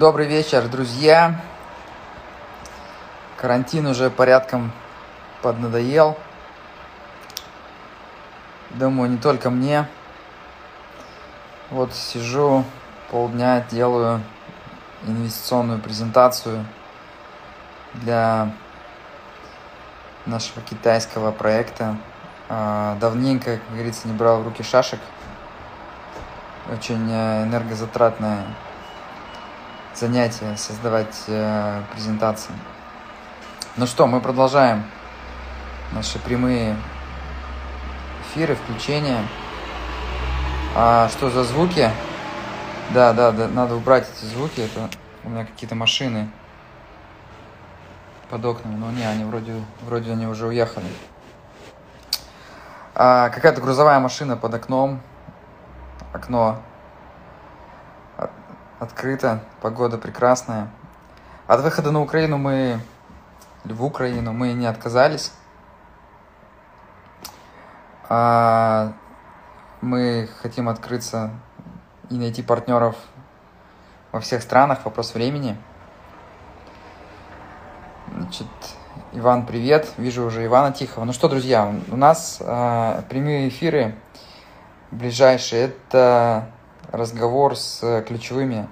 Добрый вечер, друзья. Карантин уже порядком поднадоел. Думаю, не только мне. Вот сижу полдня, делаю инвестиционную презентацию для нашего китайского проекта. А, давненько, как говорится, не брал в руки шашек. Очень э, занятие создавать э, презентации. Ну что, мы продолжаем наши прямые эфиры, включения. А что за звуки? Да, да, да, надо убрать эти звуки. Это у меня какие-то машины под окнами. Но не, они вроде, вроде они уже уехали. А, какая-то грузовая машина под окном. Окно открыто, погода прекрасная. От выхода на Украину мы, в Украину, мы не отказались. А мы хотим открыться и найти партнеров во всех странах. Вопрос времени. Значит, Иван, привет. Вижу уже Ивана Тихого. Ну что, друзья, у нас э, прямые эфиры ближайшие. Это разговор с ключевыми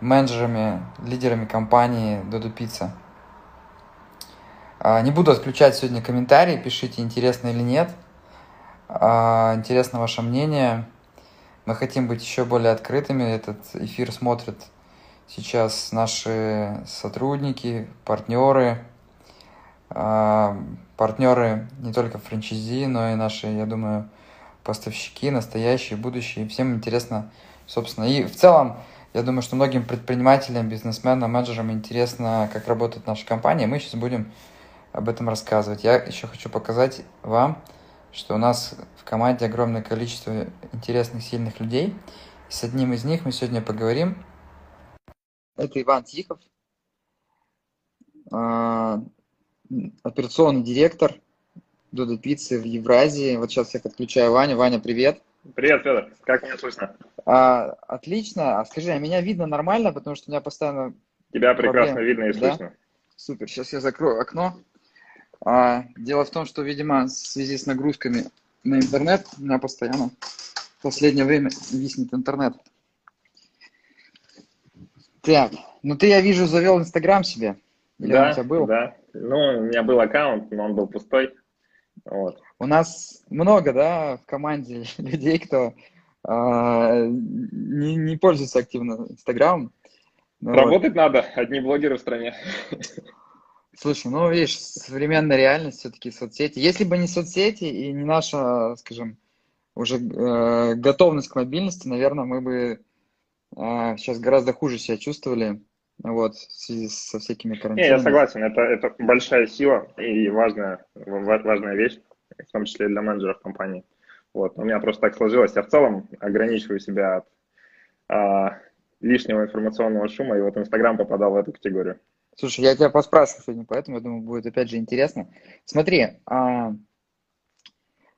менеджерами, лидерами компании Dodo Pizza. Не буду отключать сегодня комментарии, пишите, интересно или нет. А, интересно ваше мнение. Мы хотим быть еще более открытыми. Этот эфир смотрят сейчас наши сотрудники, партнеры, а, партнеры не только франчайзи, но и наши, я думаю, поставщики, настоящие, будущие. Всем интересно, собственно. И в целом, я думаю, что многим предпринимателям, бизнесменам, менеджерам интересно, как работает наша компания. Мы сейчас будем об этом рассказывать. Я еще хочу показать вам, что у нас в команде огромное количество интересных, сильных людей. И с одним из них мы сегодня поговорим. Это Иван Тихов, а, операционный директор Додо Пиццы в Евразии. Вот сейчас я подключаю Ваню. Ваня, привет. Привет, Федор. Как меня слышно? А, отлично. А скажи, а меня видно нормально, потому что у меня постоянно... Тебя прекрасно проблем. видно и да? слышно. Супер. Сейчас я закрою окно. А, дело в том, что, видимо, в связи с нагрузками на интернет у меня постоянно в последнее время виснет интернет. Так, ну ты, я вижу, завел Инстаграм себе. Или да, у тебя был? да. Ну, у меня был аккаунт, но он был пустой. Вот. У нас много, да, в команде людей, кто э, не, не пользуется активно Инстаграмом. Ну, Работать вот. надо, одни блогеры в стране. Слушай, ну видишь, современная реальность все-таки соцсети. Если бы не соцсети и не наша, скажем, уже э, готовность к мобильности, наверное, мы бы э, сейчас гораздо хуже себя чувствовали. Вот, в связи со всякими карантинами. Не, я согласен, это, это большая сила и важная, важная вещь, в том числе для менеджеров компании. Вот, у меня просто так сложилось. Я в целом ограничиваю себя от а, лишнего информационного шума, и вот Инстаграм попадал в эту категорию. Слушай, я тебя поспрашиваю сегодня, поэтому я думаю, будет опять же интересно. Смотри, а,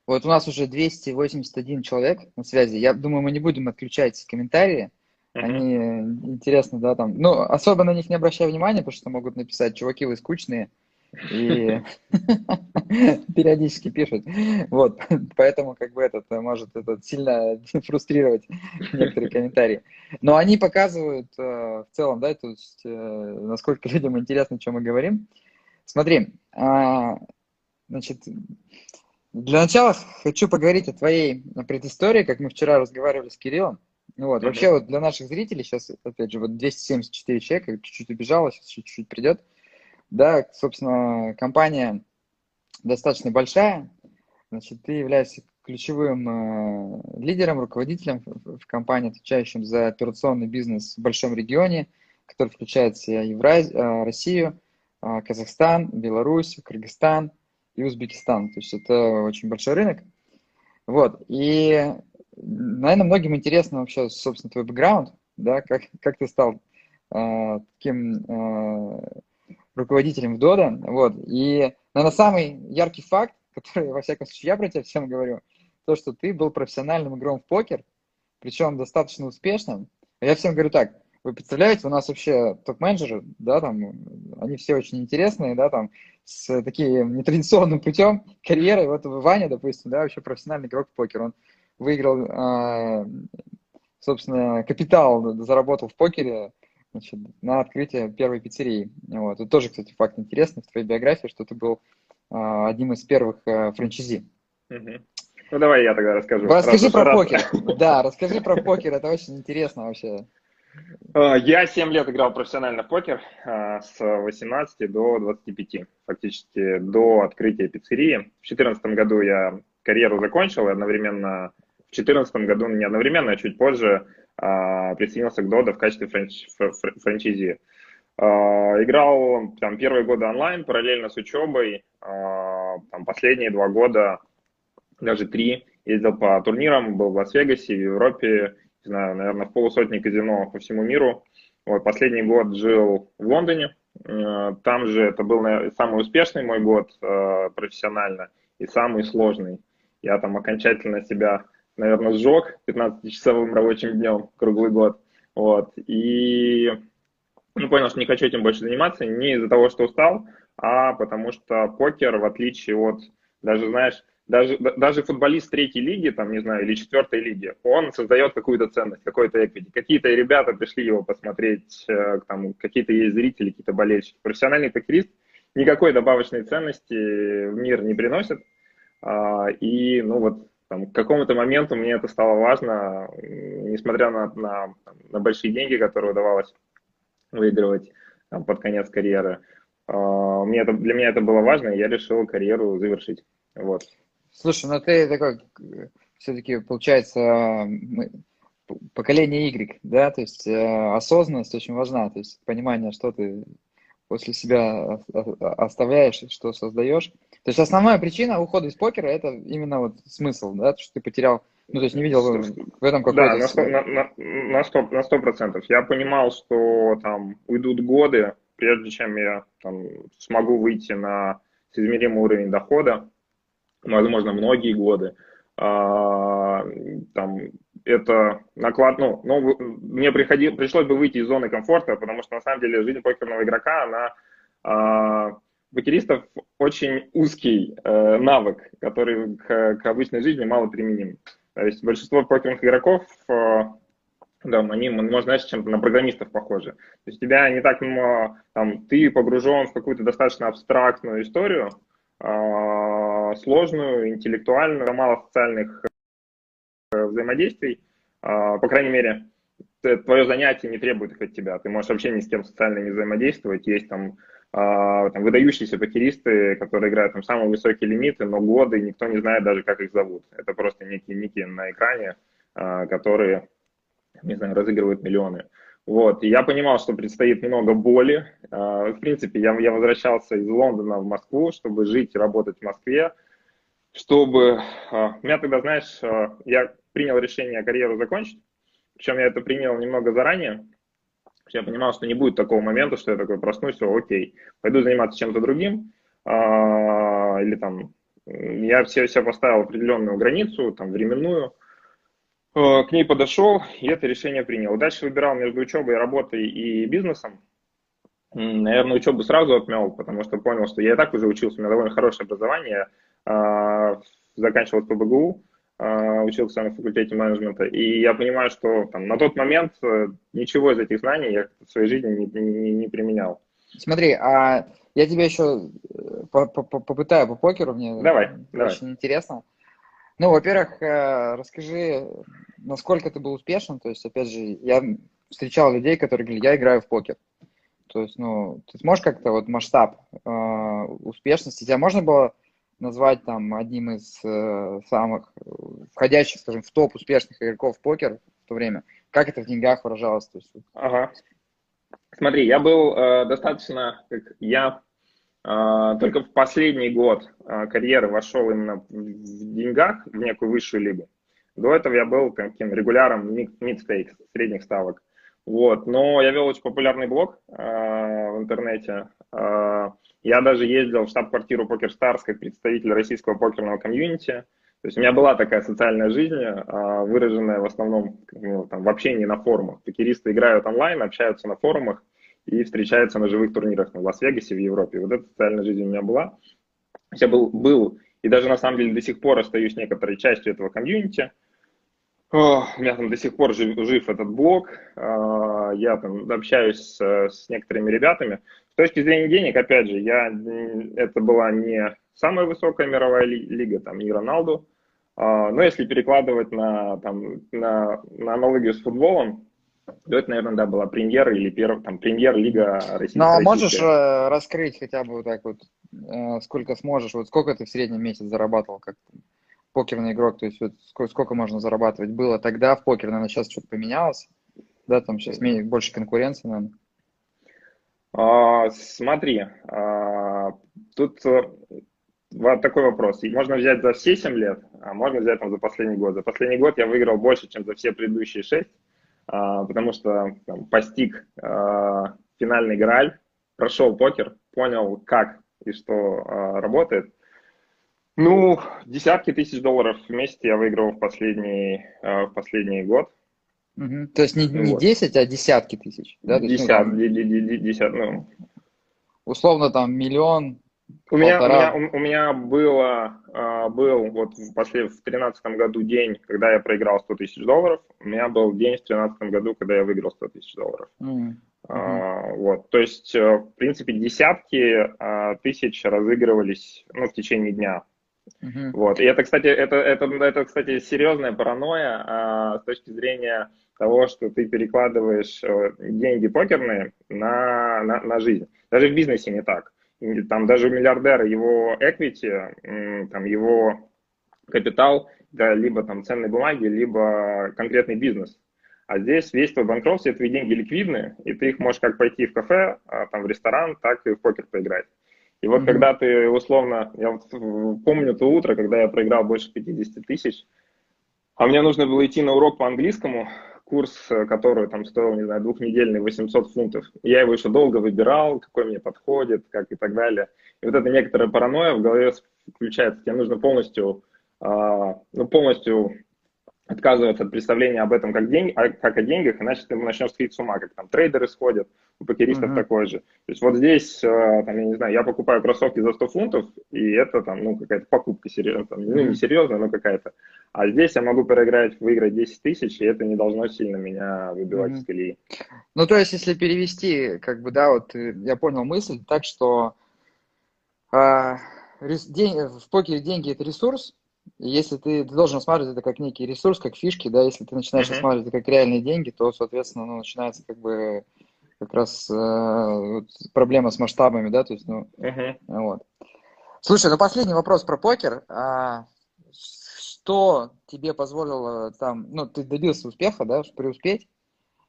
вот у нас уже 281 человек на связи. Я думаю, мы не будем отключать комментарии. Они интересны, да, там. Ну, особо на них не обращай внимания, потому что могут написать, чуваки, вы скучные. И периодически пишут. Вот, поэтому как бы этот может этот сильно фрустрировать некоторые комментарии. Но они показывают э, в целом, да, то есть, э, насколько людям интересно, о чем мы говорим. Смотри, а, значит, для начала хочу поговорить о твоей предыстории, как мы вчера разговаривали с Кириллом. Вот, вообще вот для наших зрителей сейчас, опять же, вот 274 человека, чуть-чуть убежало, сейчас чуть-чуть придет. Да, собственно, компания достаточно большая, значит, ты являешься ключевым э, лидером, руководителем в, в компании, отвечающим за операционный бизнес в большом регионе, который включает в себя Евразь, э, Россию, э, Казахстан, Беларусь, Кыргызстан и Узбекистан. То есть это очень большой рынок. Вот, и наверное, многим интересно вообще, собственно, твой бэкграунд, да, как, как ты стал э, таким э, руководителем в Дода, вот, и, наверное, самый яркий факт, который, во всяком случае, я про тебя всем говорю, то, что ты был профессиональным игром в покер, причем достаточно успешным. Я всем говорю так, вы представляете, у нас вообще топ-менеджеры, да, там, они все очень интересные, да, там, с таким нетрадиционным путем карьеры. Вот Ваня, допустим, да, вообще профессиональный игрок в покер, он выиграл, э, собственно, капитал, заработал в покере, значит, на открытие первой пиццерии. Вот. Это тоже, кстати, факт интересный в твоей биографии, что ты был э, одним из первых э, франчайзи. Ну, давай я тогда расскажу. Расскажи про раз. покер. Да, расскажи про покер, это очень интересно вообще. Я 7 лет играл профессионально в покер с 18 до 25, фактически до открытия пиццерии. В 2014 году я карьеру закончил, и одновременно в 2014 году, не одновременно, а чуть позже а, присоединился к Додо в качестве франч, франчайзи. Играл там первые годы онлайн, параллельно с учебой. Там, последние два года даже три. Ездил по турнирам, был в Лас-Вегасе, в Европе, не знаю, наверное, в полусотни казино по всему миру. Вот, последний год жил в Лондоне. Там же это был самый успешный мой год профессионально и самый сложный. Я там окончательно себя, наверное, сжег 15-часовым рабочим днем круглый год. Вот. И ну, понял, что не хочу этим больше заниматься не из-за того, что устал, а потому что покер, в отличие от, даже, знаешь, даже, даже футболист третьей лиги, там, не знаю, или четвертой лиги, он создает какую-то ценность, какой-то эквити. Какие-то ребята пришли его посмотреть, э, там, какие-то есть зрители, какие-то болельщики. Профессиональный покерист никакой добавочной ценности в мир не приносит. А, и, ну, вот, там, к какому-то моменту мне это стало важно, несмотря на, на, на большие деньги, которые удавалось выигрывать там, под конец карьеры. А, мне это, для меня это было важно, и я решил карьеру завершить. Вот. Слушай, ну ты такой, все-таки, получается, поколение Y, да, то есть э, осознанность очень важна, то есть понимание, что ты после себя оставляешь, что создаешь. То есть основная причина ухода из покера это именно вот смысл, да, что ты потерял, ну то есть не видел в этом какой-то... Да, на сто, на, на, на, 100, на 100%. Я понимал, что там уйдут годы, прежде чем я там, смогу выйти на измеримый уровень дохода, возможно, многие годы. А, там, это наклад, ну, но мне приходи, пришлось бы выйти из зоны комфорта, потому что на самом деле жизнь покерного игрока, она а, покеристов очень узкий э, навык, который к, к обычной жизни мало применим. То есть большинство покерных игроков, э, да, они, можно, знаешь, чем-то на программистов похожи. То есть тебя не так, там, ты погружен в какую-то достаточно абстрактную историю, а, сложную, интеллектуальную, мало социальных э, взаимодействий. А, по крайней мере, твое занятие не требует их от тебя. Ты можешь вообще ни с кем социально не взаимодействовать. Есть там, там выдающиеся покеристы, которые играют там самые высокие лимиты, но годы, никто не знает даже, как их зовут. Это просто некие ники на экране, которые, не знаю, разыгрывают миллионы. Вот, и я понимал, что предстоит много боли. А, в принципе, я, я возвращался из Лондона в Москву, чтобы жить и работать в Москве, чтобы... А, у меня тогда, знаешь, а, я принял решение карьеру закончить, причем я это принял немного заранее, я понимал, что не будет такого момента, что я такой проснусь, все, окей, пойду заниматься чем-то другим, или там, я все, все поставил определенную границу, там, временную, Э, к ней подошел и это решение принял. Дальше выбирал между учебой, работой и бизнесом. Наверное, учебу сразу отмел, потому что понял, что я и так уже учился, у меня довольно хорошее образование, а, заканчивал ПБГУ, а, учился на факультете менеджмента, и я понимаю, что там, на тот момент э, ничего из этих знаний я в своей жизни не, не, не применял. Смотри, а я тебе еще э, попытаю по покеру, мне давай, очень давай. интересно. Ну, во-первых, э, расскажи, насколько ты был успешен. То есть, опять же, я встречал людей, которые говорили, я играю в покер. То есть, ну, ты сможешь как-то вот масштаб э, успешности, тебя можно было назвать там одним из э, самых входящих, скажем, в топ успешных игроков покер в то время? Как это в деньгах выражалось? То есть... Ага. Смотри, я был э, достаточно, как я а, только в последний год а, карьеры вошел именно в деньгах в некую высшую лигу. До этого я был таким регуляром mid-stakes, средних ставок. Вот. Но я вел очень популярный блог э, в интернете. Э, я даже ездил в штаб-квартиру Poker Stars как представитель российского покерного комьюнити. То есть у меня была такая социальная жизнь, а, выраженная в основном ну, там, в общении на форумах. Покеристы играют онлайн, общаются на форумах и встречаются на живых турнирах в Лас-Вегасе, в Европе. Вот эта социальная жизнь у меня была. Я был, был и даже на самом деле до сих пор остаюсь некоторой частью этого комьюнити. О, у меня там до сих пор жив, жив этот блог, а, я там общаюсь с, с некоторыми ребятами. С точки зрения денег, опять же, я, это была не самая высокая мировая лига, там, не Роналду, а, но если перекладывать на, там, на, на аналогию с футболом, то это, наверное, да, была премьер или перв, там, премьер-лига Российской. Ну, а можешь э, раскрыть хотя бы вот так вот, э, сколько сможешь, вот сколько ты в среднем месяц зарабатывал как покерный игрок, то есть вот сколько, можно зарабатывать было тогда в покер, наверное, сейчас что-то поменялось, да, там сейчас менее, больше конкуренции, наверное. А, смотри, а, тут э, вот такой вопрос. Можно взять за все 7 лет, а можно взять там, за последний год. За последний год я выиграл больше, чем за все предыдущие 6, а, потому что там, постиг а, финальный грааль, прошел покер, понял, как и что а, работает. Ну, десятки тысяч долларов в месяц я выиграл в последний, в последний год. Угу. То есть не, не вот. 10, а десятки тысяч, да? Десят, ну, десят, ну. Условно там миллион, у меня, у меня, у, меня было, uh, был вот в, после, в 2013 году день, когда я проиграл 100 тысяч долларов. У меня был день в 2013 году, когда я выиграл 100 тысяч долларов. Mm-hmm. Uh, вот, то есть, в принципе, десятки тысяч разыгрывались ну, в течение дня. Uh-huh. Вот. И это, кстати, это, это, это, кстати, серьезная паранойя а, с точки зрения того, что ты перекладываешь э, деньги покерные на, на, на жизнь. Даже в бизнесе не так там даже у миллиардера его equity, там его капитал, да, либо там ценные бумаги, либо конкретный бизнес. А здесь весь твой банкротство, твои деньги ликвидны, и ты их можешь как пойти в кафе, а, там в ресторан, так и в покер поиграть. И вот mm-hmm. когда ты условно, я вот помню то утро, когда я проиграл больше 50 тысяч, а мне нужно было идти на урок по английскому, курс, э, который там стоил, не знаю, двухнедельный 800 фунтов. Я его еще долго выбирал, какой мне подходит, как и так далее. И вот эта некоторая паранойя в голове включается. Тебе нужно полностью, э, ну, полностью отказываться от представления об этом как, день, а, как о деньгах, иначе ты начнешь сходить с ума, как там трейдеры сходят, у покеристов uh-huh. такое же. То есть вот здесь, э, там, я не знаю, я покупаю кроссовки за 100 фунтов, и это там, ну, какая-то покупка серьезная, там, ну, не серьезная, но какая-то. А здесь я могу проиграть, выиграть 10 тысяч, и это не должно сильно меня выбивать uh-huh. из колеи. Ну, то есть, если перевести, как бы, да, вот э, я понял мысль так, что э, день, в покере деньги – это ресурс, если ты, ты должен рассматривать это как некий ресурс, как фишки, да, если ты начинаешь uh-huh. рассматривать это как реальные деньги, то, соответственно, ну, начинается как бы как раз э, вот, проблема с масштабами, да, то есть, ну, uh-huh. вот. Слушай, ну последний вопрос про покер. А, что тебе позволило там, ну, ты добился успеха, да, преуспеть,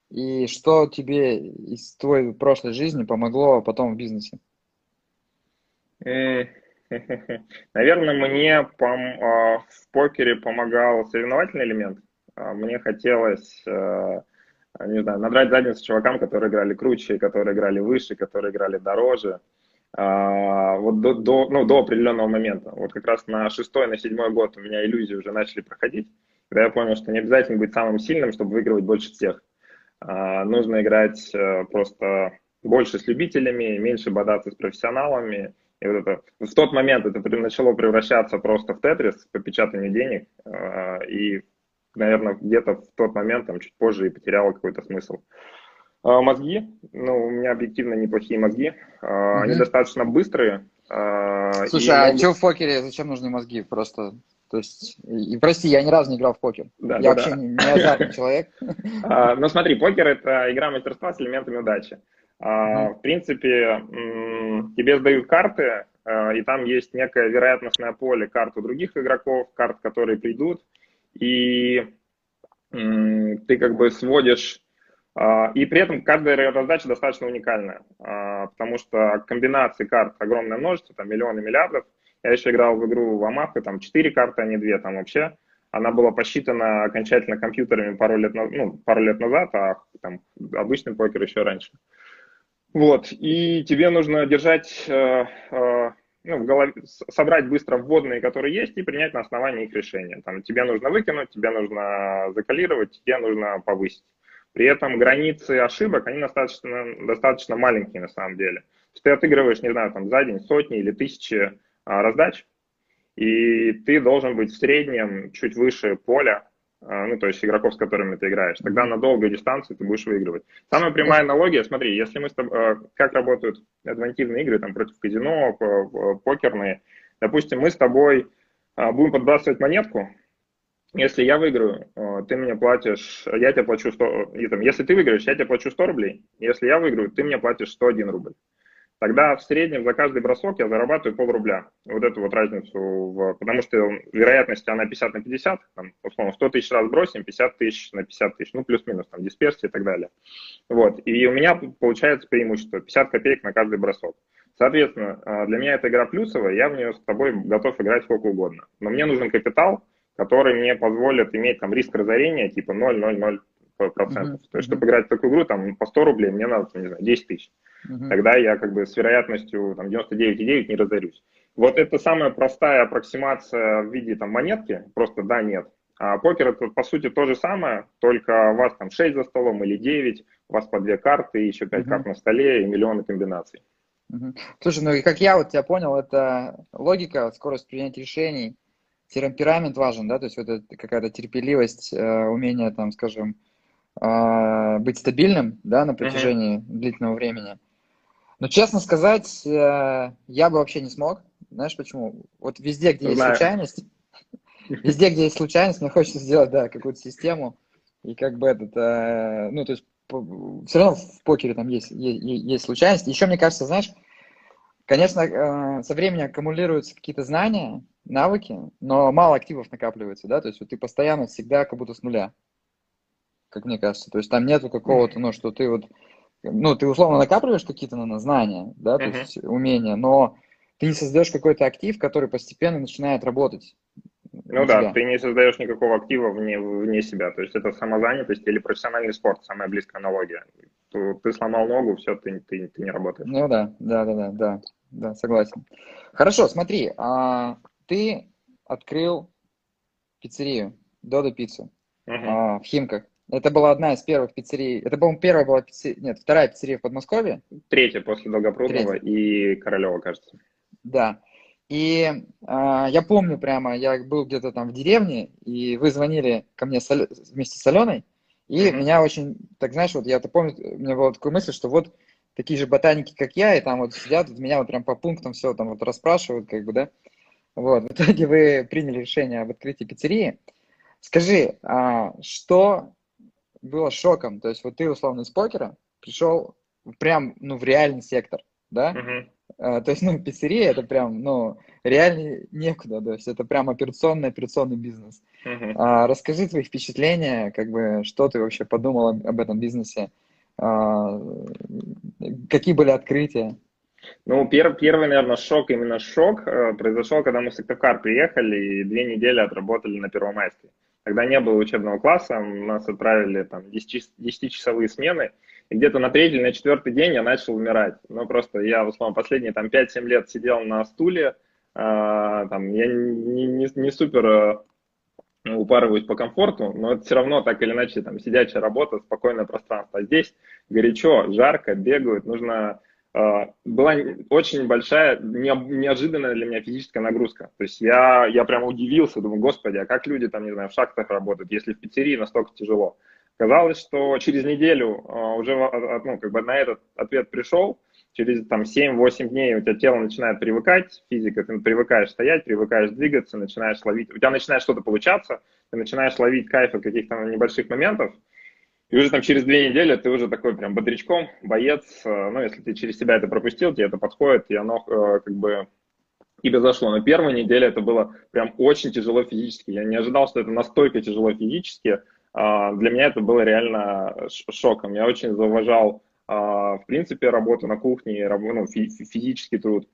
и что тебе из твоей прошлой жизни помогло потом в бизнесе? Mm. Наверное, мне пом а, в покере помогал соревновательный элемент. А, мне хотелось, э, не знаю, надрать задницу чувакам, которые играли круче, которые играли выше, которые играли дороже. А, вот до, до, ну, до определенного момента. Вот как раз на шестой, на седьмой год у меня иллюзии уже начали проходить, когда я понял, что не обязательно быть самым сильным, чтобы выигрывать больше всех. Нужно играть э, просто больше с любителями, меньше бодаться с профессионалами, и вот это, в тот момент это начало превращаться просто в тетрис по печатанию денег. А, и, наверное, где-то в тот момент, там, чуть позже и потеряло какой-то смысл. А, мозги, ну, у меня объективно неплохие мозги. Mm-hmm. Они достаточно быстрые. Слушай, а могут... что в покере, зачем нужны мозги? Просто то есть, и, прости, я ни разу не играл в покер. Да, я да, вообще да. не, азартный человек. Ну смотри, покер это игра мастерства с элементами удачи. В принципе, тебе сдают карты, а, и там есть некое вероятностное поле карт у других игроков, карт, которые придут, и ты как бы сводишь а, и при этом каждая раздача достаточно уникальная, а, потому что комбинаций карт огромное множество, там миллионы миллиардов. Я еще играл в игру в Амаху, там 4 карты, а не 2 там вообще. Она была посчитана окончательно компьютерами пару лет, ну, пару лет назад, а там обычный покер еще раньше. Вот, и тебе нужно держать, э, э, ну, в голове, собрать быстро вводные, которые есть, и принять на основании их решения. Там, тебе нужно выкинуть, тебе нужно закалировать, тебе нужно повысить. При этом границы ошибок, они достаточно, достаточно маленькие на самом деле. То есть ты отыгрываешь, не знаю, там за день сотни или тысячи а, раздач, и ты должен быть в среднем чуть выше поля, ну, то есть игроков, с которыми ты играешь. Тогда на долгой дистанции ты будешь выигрывать. Самая прямая аналогия, смотри, если мы с тобой, а, как работают адвантивные игры, там, против казино, покерные, допустим, мы с тобой а, будем подбрасывать монетку, если я выиграю, ты мне платишь, я тебе плачу 100, и, там, если ты выиграешь, я тебе плачу 100 рублей, если я выиграю, ты мне платишь 101 рубль тогда в среднем за каждый бросок я зарабатываю пол рубля. Вот эту вот разницу, в, потому что вероятность она 50 на 50, там, условно, 100 тысяч раз бросим, 50 тысяч на 50 тысяч, ну, плюс-минус, там, дисперсия и так далее. Вот, и у меня получается преимущество 50 копеек на каждый бросок. Соответственно, а, для меня эта игра плюсовая, я в нее с тобой готов играть сколько угодно. Но мне нужен капитал, который мне позволит иметь там риск разорения типа 0,00%. Mm-hmm. То есть, чтобы играть в такую игру, там, по 100 рублей, мне надо, не знаю, 10 тысяч угу. тогда я как бы с вероятностью там, 99,9 не разорюсь. Вот это самая простая аппроксимация в виде там, монетки, просто да, нет. А покер это по сути то же самое, только у вас там 6 за столом или 9, у вас по две карты, еще 5 угу. карт на столе и миллионы комбинаций. Угу. Слушай, ну и как я вот тебя понял, это логика, скорость принятия решений, темперамент важен, да, то есть вот это какая-то терпеливость, э, умение там, скажем, э, быть стабильным, да, на протяжении uh длительного времени. Но, честно сказать, э, я бы вообще не смог. Знаешь почему? Вот везде, где Знаю. есть случайность, везде, где есть случайность, мне хочется сделать, да, какую-то систему. И как бы этот, э, ну, то есть все равно в покере там есть, есть, есть случайность. Еще, мне кажется, знаешь, конечно, э, со временем аккумулируются какие-то знания, навыки, но мало активов накапливается, да, то есть вот ты постоянно всегда как будто с нуля, как мне кажется. То есть там нету какого-то, ну, что ты вот ну, ты условно накапливаешь какие-то, наверное, знания, да, то uh-huh. есть умения, но ты не создаешь какой-то актив, который постепенно начинает работать. Ну да, тебя. ты не создаешь никакого актива вне, вне себя. То есть это самозанятость или профессиональный спорт, самая близкая аналогия. Ты, ты сломал ногу, все, ты, ты, ты не работаешь. Ну да, да, да, да, да, да, согласен. Хорошо, смотри, а, ты открыл пиццерию, Додо пиццу uh-huh. а, в Химках. Это была одна из первых пиццерий. Это, по-моему, первая была пиццерия. Нет, вторая пиццерия в Подмосковье. Третья после Долгопрудного Третья. и Королева, кажется. Да. И э, я помню прямо, я был где-то там в деревне, и вы звонили ко мне с, вместе с Аленой, и mm-hmm. меня очень, так знаешь, вот я-то помню, у меня была такая мысль, что вот такие же ботаники, как я, и там вот сидят, вот меня вот прям по пунктам все там вот расспрашивают, как бы, да. Вот, в итоге вы приняли решение об открытии пиццерии. Скажи, а что было шоком. То есть вот ты, условно, из покера пришел прям, ну, в реальный сектор, да? Uh-huh. А, то есть, ну, пиццерия это прям, ну, реально некуда, то есть это прям операционный, операционный бизнес. Uh-huh. А, расскажи твои впечатления, как бы, что ты вообще подумал об этом бизнесе, а, какие были открытия? Ну, пер, первый, наверное, шок, именно шок э, произошел, когда мы в Сыктывкар приехали и две недели отработали на Первомайской. Когда не было учебного класса, нас отправили там 10-часовые смены, и где-то на третий или на четвертый день я начал умирать. Ну, просто я, в основном, последние там 5-7 лет сидел на стуле, э, там, я не, не, не супер э, упарываюсь по комфорту, но это все равно так или иначе там сидячая работа, спокойное пространство. А здесь горячо, жарко, бегают, нужно а, была очень большая, неожиданная для меня физическая нагрузка. То есть я, я прямо удивился, думаю, господи, а как люди там, не знаю, в шахтах работают, если в пиццерии настолько тяжело. Казалось, что через неделю а, уже ну, как бы на этот ответ пришел, через там 7-8 дней у тебя тело начинает привыкать, физика, ты привыкаешь стоять, привыкаешь двигаться, начинаешь ловить, у тебя начинает что-то получаться, ты начинаешь ловить кайф от каких-то небольших моментов, и уже там через две недели ты уже такой прям бодрячком, боец. Э, ну, если ты через себя это пропустил, тебе это подходит, и оно э, как бы тебе зашло. Но первая неделя это было прям очень тяжело физически. Я не ожидал, что это настолько тяжело физически. А, для меня это было реально шоком. Я очень зауважал, а, в принципе, работу на кухне, ну, физический труд.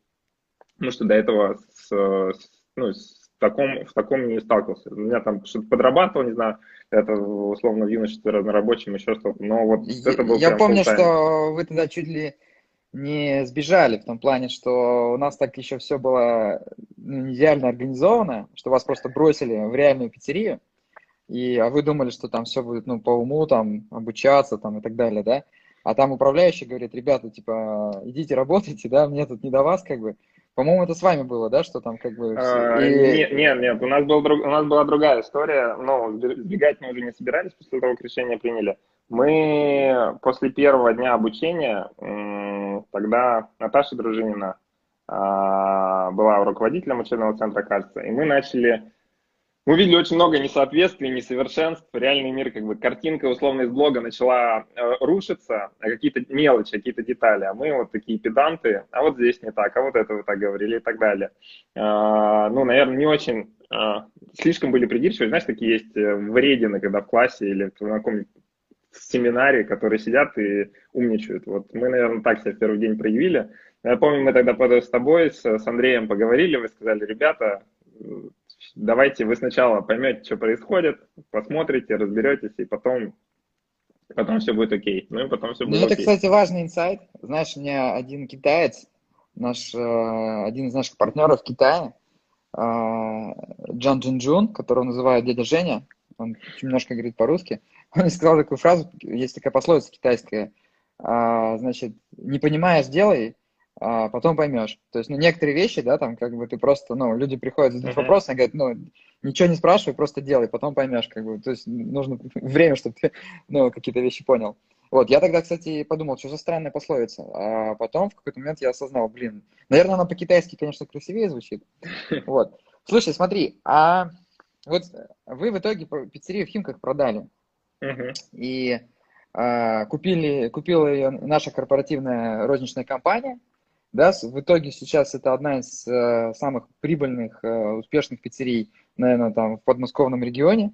Потому что до этого с, ну, с таком, в таком не сталкивался. У меня там что-то подрабатывал, не знаю, это условно в юношестве разнорабочим, еще что-то. Но вот это был Я помню, что вы тогда чуть ли не сбежали в том плане, что у нас так еще все было ну, идеально организовано, что вас просто бросили в реальную пиццерию, и, а вы думали, что там все будет ну, по уму, там, обучаться там, и так далее, да? А там управляющий говорит, ребята, типа, идите работайте, да, мне тут не до вас, как бы. По-моему, это с вами было, да, что там как бы... А, и... Нет, нет, нет, у нас, был друг... у нас была другая история, но сбегать мы уже не собирались после того, как решение приняли. Мы после первого дня обучения, тогда Наташа Дружинина а, была руководителем учебного центра, кажется, и мы начали мы видели очень много несоответствий, несовершенств. Реальный мир, как бы картинка условно из блога начала э, рушиться, а какие-то мелочи, какие-то детали. А мы вот такие педанты, а вот здесь не так, а вот это вы так говорили и так далее. Э, ну, наверное, не очень, э, слишком были придирчивы. Знаешь, такие есть э, вредины, когда в классе или в каком-нибудь семинаре, которые сидят и умничают. Вот мы, наверное, так себя в первый день проявили. Я помню, мы тогда с тобой, с, с Андреем поговорили, вы сказали, ребята, давайте вы сначала поймете, что происходит, посмотрите, разберетесь, и потом, потом все будет окей. Ну и потом все ну, будет это, окей. кстати, важный инсайт. Знаешь, у меня один китаец, наш, э, один из наших партнеров в Китае, э, Джан Джин Джун, которого называют дядя Женя, он немножко говорит по-русски, он сказал такую фразу, есть такая пословица китайская, а, значит, не понимаешь, делай, а потом поймешь. То есть, ну, некоторые вещи, да, там, как бы ты просто, ну, люди приходят задают uh-huh. вопрос, и говорят, ну, ничего не спрашивай, просто делай, потом поймешь, как бы, то есть, нужно время, чтобы ты, ну, какие-то вещи понял. Вот, я тогда, кстати, подумал, что за странная пословица, а потом в какой-то момент я осознал, блин, наверное, она по-китайски, конечно, красивее звучит. Вот. Слушай, смотри, а вот вы в итоге пиццерию в Химках продали, uh-huh. и а, купили, купила ее наша корпоративная розничная компания, да, в итоге сейчас это одна из э, самых прибыльных, э, успешных пиццерий, наверное, там в подмосковном регионе.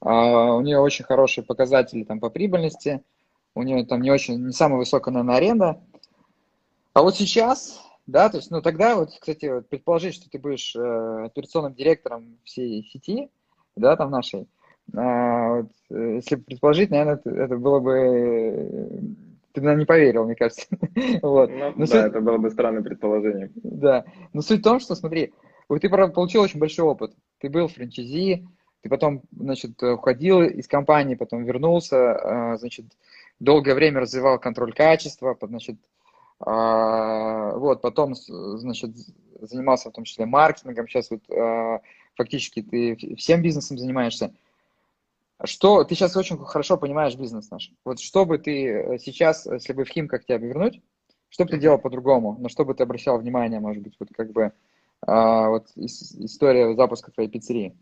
А, у нее очень хорошие показатели там по прибыльности. У нее там не очень, не самая высокая, наверное, аренда. А вот сейчас, да, то есть, ну тогда вот, кстати, вот, предположить, что ты будешь э, операционным директором всей сети, да, там нашей, а, вот, э, если предположить, наверное, это, это было бы ты наверное, не поверил, мне кажется. вот. Ну, Но да, суть... это было бы странное предположение. Да. Но суть в том, что, смотри, вот ты получил очень большой опыт. Ты был франчайзи, ты потом, значит, уходил из компании, потом вернулся, а, значит, долгое время развивал контроль качества, значит, а, вот, потом, значит, занимался в том числе маркетингом, сейчас вот а, фактически ты всем бизнесом занимаешься. Что ты сейчас очень хорошо понимаешь бизнес наш. Вот что бы ты э, сейчас, если бы в Химках тебя вернуть, что бы ты делал по-другому? На что бы ты обращал внимание, может быть, вот как бы а, вот история запуска твоей пиццерии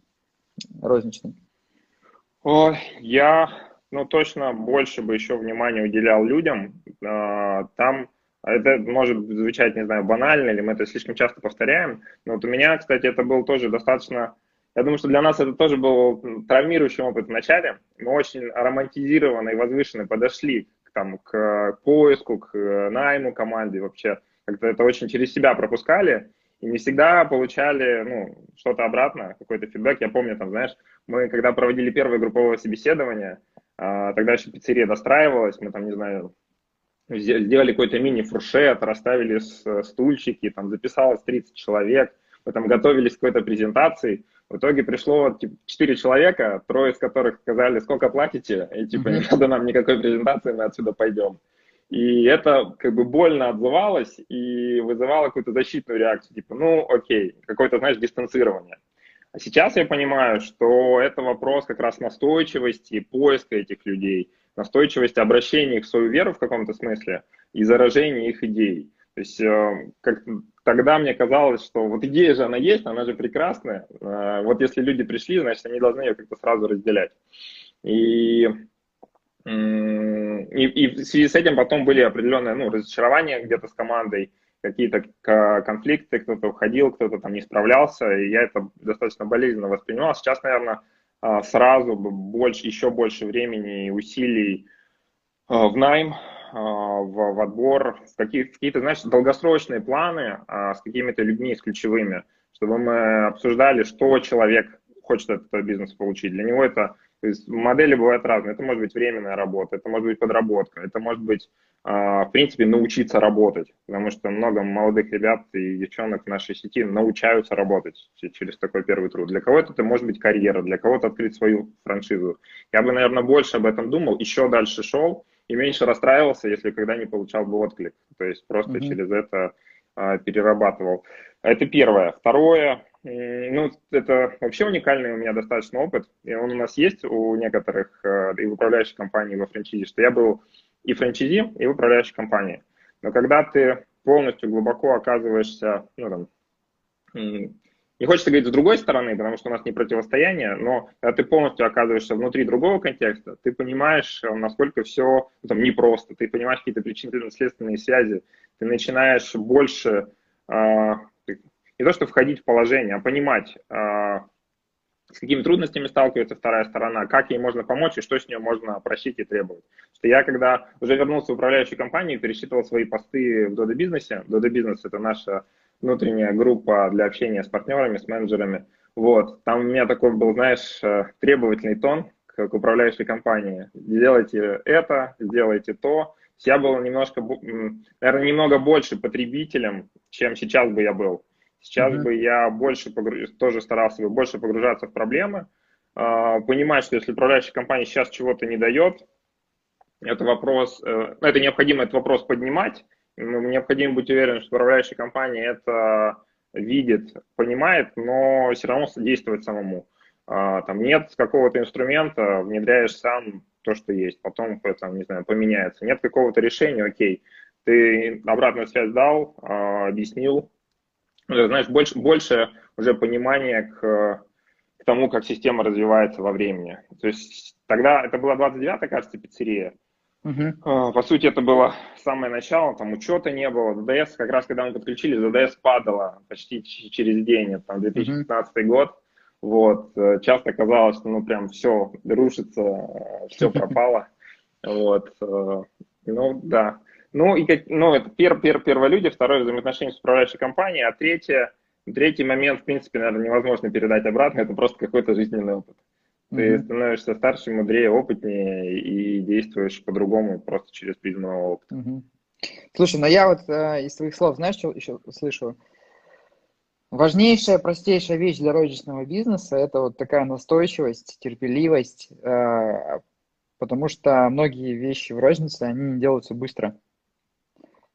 розничной? О, я, ну, точно больше бы еще внимания уделял людям. А, там это может звучать, не знаю, банально, или мы это слишком часто повторяем, но вот у меня, кстати, это был тоже достаточно я думаю, что для нас это тоже был травмирующий опыт в начале. Мы очень романтизированно и возвышенно подошли к, там, к поиску, к найму команды вообще. Как-то это очень через себя пропускали и не всегда получали ну, что-то обратно, какой-то фидбэк. Я помню, там, знаешь, мы когда проводили первое групповое собеседование, а, тогда еще пиццерия достраивалась, мы там, не знаю, сделали какой-то мини-фуршет, расставили стульчики, там записалось 30 человек, мы там готовились к какой-то презентации, в итоге пришло типа, 4 человека, трое из которых сказали, сколько платите, и типа не надо нам никакой презентации, мы отсюда пойдем. И это как бы больно отзывалось и вызывало какую-то защитную реакцию, типа, ну окей, какое-то, знаешь, дистанцирование. А сейчас я понимаю, что это вопрос как раз настойчивости, поиска этих людей, настойчивости обращения их в свою веру в каком-то смысле и заражения их идей. То есть э, как тогда мне казалось, что вот идея же она есть, она же прекрасная. Э, вот если люди пришли, значит, они должны ее как-то сразу разделять. И, и, и в связи с этим потом были определенные ну, разочарования где-то с командой, какие-то конфликты, кто-то уходил, кто-то там не справлялся, и я это достаточно болезненно воспринимал. Сейчас, наверное, э, сразу больше, еще больше времени и усилий в найм, а, в, в отбор, в, какие, какие-то, знаешь, долгосрочные планы а, с какими-то людьми, с ключевыми, чтобы мы обсуждали, что человек хочет от этого бизнеса получить. Для него это, то есть модели бывают разные. Это может быть временная работа, это может быть подработка, это может быть в принципе, научиться работать, потому что много молодых ребят и девчонок в нашей сети научаются работать через такой первый труд. Для кого-то это может быть карьера, для кого-то открыть свою франшизу. Я бы, наверное, больше об этом думал, еще дальше шел и меньше расстраивался, если когда не получал бы отклик. То есть просто mm-hmm. через это а, перерабатывал. Это первое. Второе, ну, это вообще уникальный у меня достаточно опыт, и он у нас есть у некоторых э, и в управляющей компании, во франчизе, что я был и франчизи, и в управляющей компании. Но когда ты полностью глубоко оказываешься, ну, там, не хочется говорить с другой стороны, потому что у нас не противостояние, но когда ты полностью оказываешься внутри другого контекста, ты понимаешь, э, насколько все ну, там, непросто, ты понимаешь какие-то причинно-следственные связи, ты начинаешь больше э, не то что входить в положение, а понимать, э, с какими трудностями сталкивается вторая сторона, как ей можно помочь и что с нее можно просить и требовать. Что я, когда уже вернулся в управляющую компанию, пересчитывал свои посты в Dodo бизнесе. Dodo бизнес это наша внутренняя группа для общения с партнерами, с менеджерами. Вот, там у меня такой был, знаешь, э, требовательный тон к, к управляющей компании. Сделайте это, сделайте то. Я был немножко, наверное, немного больше потребителем, чем сейчас бы я был. Сейчас mm-hmm. бы я больше погруж... тоже старался бы больше погружаться в проблемы, э, понимать, что если управляющая компания сейчас чего-то не дает, это вопрос, э, это необходимо этот вопрос поднимать, необходимо быть уверенным, что управляющая компания это видит, понимает, но все равно действовать самому. Э, там нет какого-то инструмента, внедряешь сам то, что есть, потом это, не знаю, поменяется. Нет какого-то решения, окей, ты обратную связь дал, э, объяснил, знаешь, больше, больше уже понимания к, к тому, как система развивается во времени. То есть тогда это была 29-я, кажется, пиццерия. Uh-huh. По сути, это было самое начало, там учета не было. ДДС, как раз когда мы подключились, ДДС падала почти через день, это там 2015 uh-huh. год. Вот, э, часто казалось, что ну прям все рушится, э, все пропало. Вот, ну да. Ну, и, ну это пер, пер, первое люди, второе взаимоотношения с управляющей компанией, а третье, третий момент, в принципе, наверное, невозможно передать обратно, это просто какой-то жизненный опыт. Ты mm-hmm. становишься старше, мудрее, опытнее и действуешь по-другому просто через призму опыта. Mm-hmm. Слушай, но я вот э, из твоих слов, знаешь, что еще слышу? Важнейшая, простейшая вещь для розничного бизнеса – это вот такая настойчивость, терпеливость, э, потому что многие вещи в рознице, они не делаются быстро.